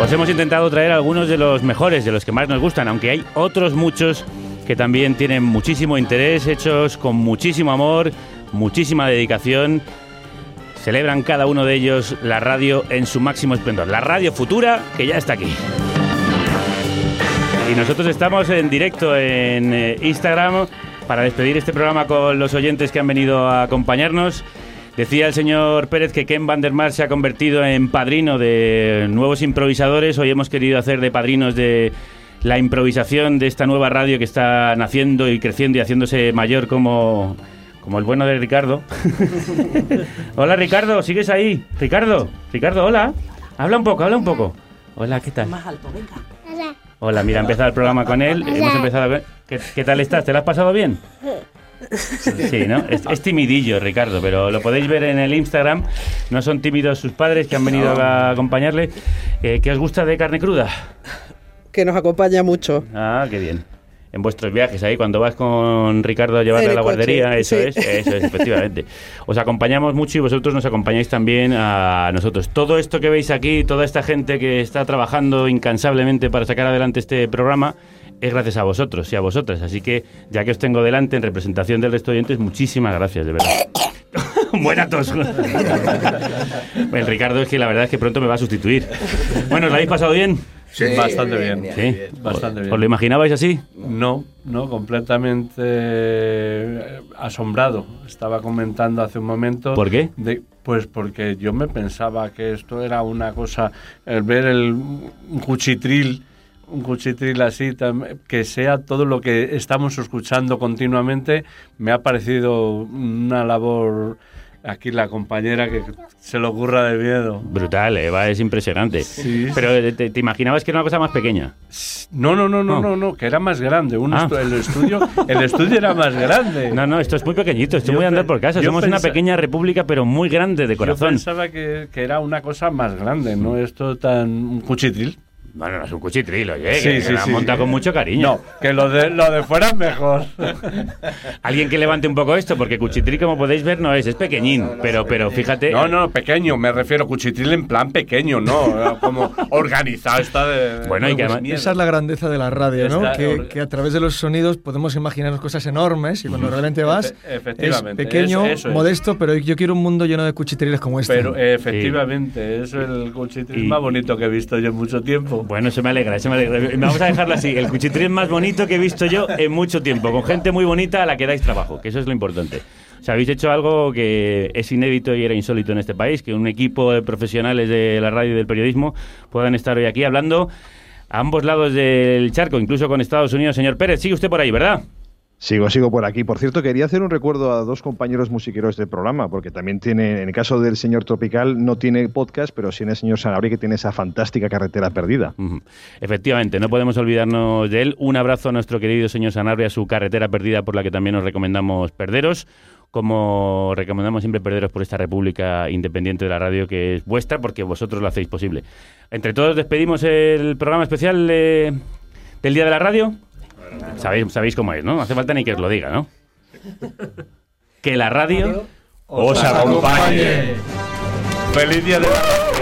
Os hemos intentado traer algunos de los mejores, de los que más nos gustan, aunque hay otros muchos que también tienen muchísimo interés, hechos con muchísimo amor, muchísima dedicación. Celebran cada uno de ellos la radio en su máximo esplendor. La radio futura que ya está aquí. Y nosotros estamos en directo en eh, Instagram para despedir este programa con los oyentes que han venido a acompañarnos. Decía el señor Pérez que Ken Van der Mar se ha convertido en padrino de nuevos improvisadores. Hoy hemos querido hacer de padrinos de la improvisación de esta nueva radio que está naciendo y creciendo y haciéndose mayor como, como el bueno de Ricardo. <laughs> hola Ricardo, ¿sigues ahí? Ricardo, Ricardo, hola. Habla un poco, habla un poco. Hola, ¿qué tal? Más alto, venga. Hola, mira, ha empezado el programa con él. Hemos empezado con- ¿Qué, qué tal estás? ¿Te lo has pasado bien? Sí, ¿no? Es, es timidillo, Ricardo, pero lo podéis ver en el Instagram. No son tímidos sus padres que han venido a acompañarle. Eh, ¿Qué os gusta de carne cruda? Que nos acompaña mucho. Ah, qué bien. En vuestros viajes ahí, cuando vas con Ricardo a llevarle a la coche, guardería, eso sí. es, eso es, efectivamente. Os acompañamos mucho y vosotros nos acompañáis también a nosotros. Todo esto que veis aquí, toda esta gente que está trabajando incansablemente para sacar adelante este programa, es gracias a vosotros y a vosotras. Así que, ya que os tengo delante en representación del resto de oyentes, muchísimas gracias, de verdad. <laughs> Buena tos. <laughs> el Ricardo es que la verdad es que pronto me va a sustituir. Bueno, ¿os la habéis pasado bien? Sí, bastante bien. Sí, Bastante bien. ¿Os lo imaginabais así? No, no, completamente eh, asombrado. Estaba comentando hace un momento. ¿Por qué? de- pues porque yo me pensaba que esto era una cosa, el ver el cuchitril, un cuchitril así, que sea todo lo que estamos escuchando continuamente, me ha parecido una labor Aquí la compañera que se lo ocurra de miedo. Brutal, Eva, es impresionante. Pero eh, ¿te, te imaginabas que era una cosa más pequeña? No, no, no, no, no, no, que era más grande. Un Ah. estu- el, estudio, el estudio era más grande. No, no, esto es muy pequeñito, esto es Yo muy andar por casa. yo Somos una pequeña república, pero muy grande de Yo corazón. pensaba que, que era una cosa más grande, no esto tan un cuchitril. Bueno, no es un cuchitril, oye, Sí, que sí, la sí. monta con mucho cariño. No, que lo de, lo de fuera es mejor. <laughs> Alguien que levante un poco esto, porque cuchitril, como podéis ver, no es, es pequeñín, pero, pero fíjate... No, no, pequeño, me refiero cuchitril en plan pequeño, no, <laughs> como organizado está de... Bueno, y que además- Esa es la grandeza de la radio, ¿no? Que, que a través de los sonidos podemos imaginarnos cosas enormes y cuando realmente vas Efe- es efectivamente, pequeño, es. modesto, pero yo quiero un mundo lleno de cuchitriles como este. Pero eh, efectivamente, es el cuchitril más bonito que he visto yo en mucho tiempo. Bueno, eso me alegra, eso me alegra. Vamos a dejarlo así. El cuchitril más bonito que he visto yo en mucho tiempo, con gente muy bonita a la que dais trabajo, que eso es lo importante. O sea, habéis hecho algo que es inédito y era insólito en este país, que un equipo de profesionales de la radio y del periodismo puedan estar hoy aquí hablando a ambos lados del charco, incluso con Estados Unidos. Señor Pérez, sigue usted por ahí, ¿verdad? Sigo, sigo por aquí. Por cierto, quería hacer un recuerdo a dos compañeros musiqueros del programa, porque también tiene, en el caso del señor Tropical, no tiene podcast, pero sí en el señor Sanabria, que tiene esa fantástica carretera perdida. Efectivamente, no podemos olvidarnos de él. Un abrazo a nuestro querido señor Sanabria, su carretera perdida por la que también os recomendamos perderos, como recomendamos siempre perderos por esta república independiente de la radio que es vuestra, porque vosotros lo hacéis posible. Entre todos despedimos el programa especial de- del Día de la Radio. Sabéis, sabéis cómo es, ¿no? No hace falta ni que os lo diga, ¿no? Que la radio os acompañe. Feliz día de la.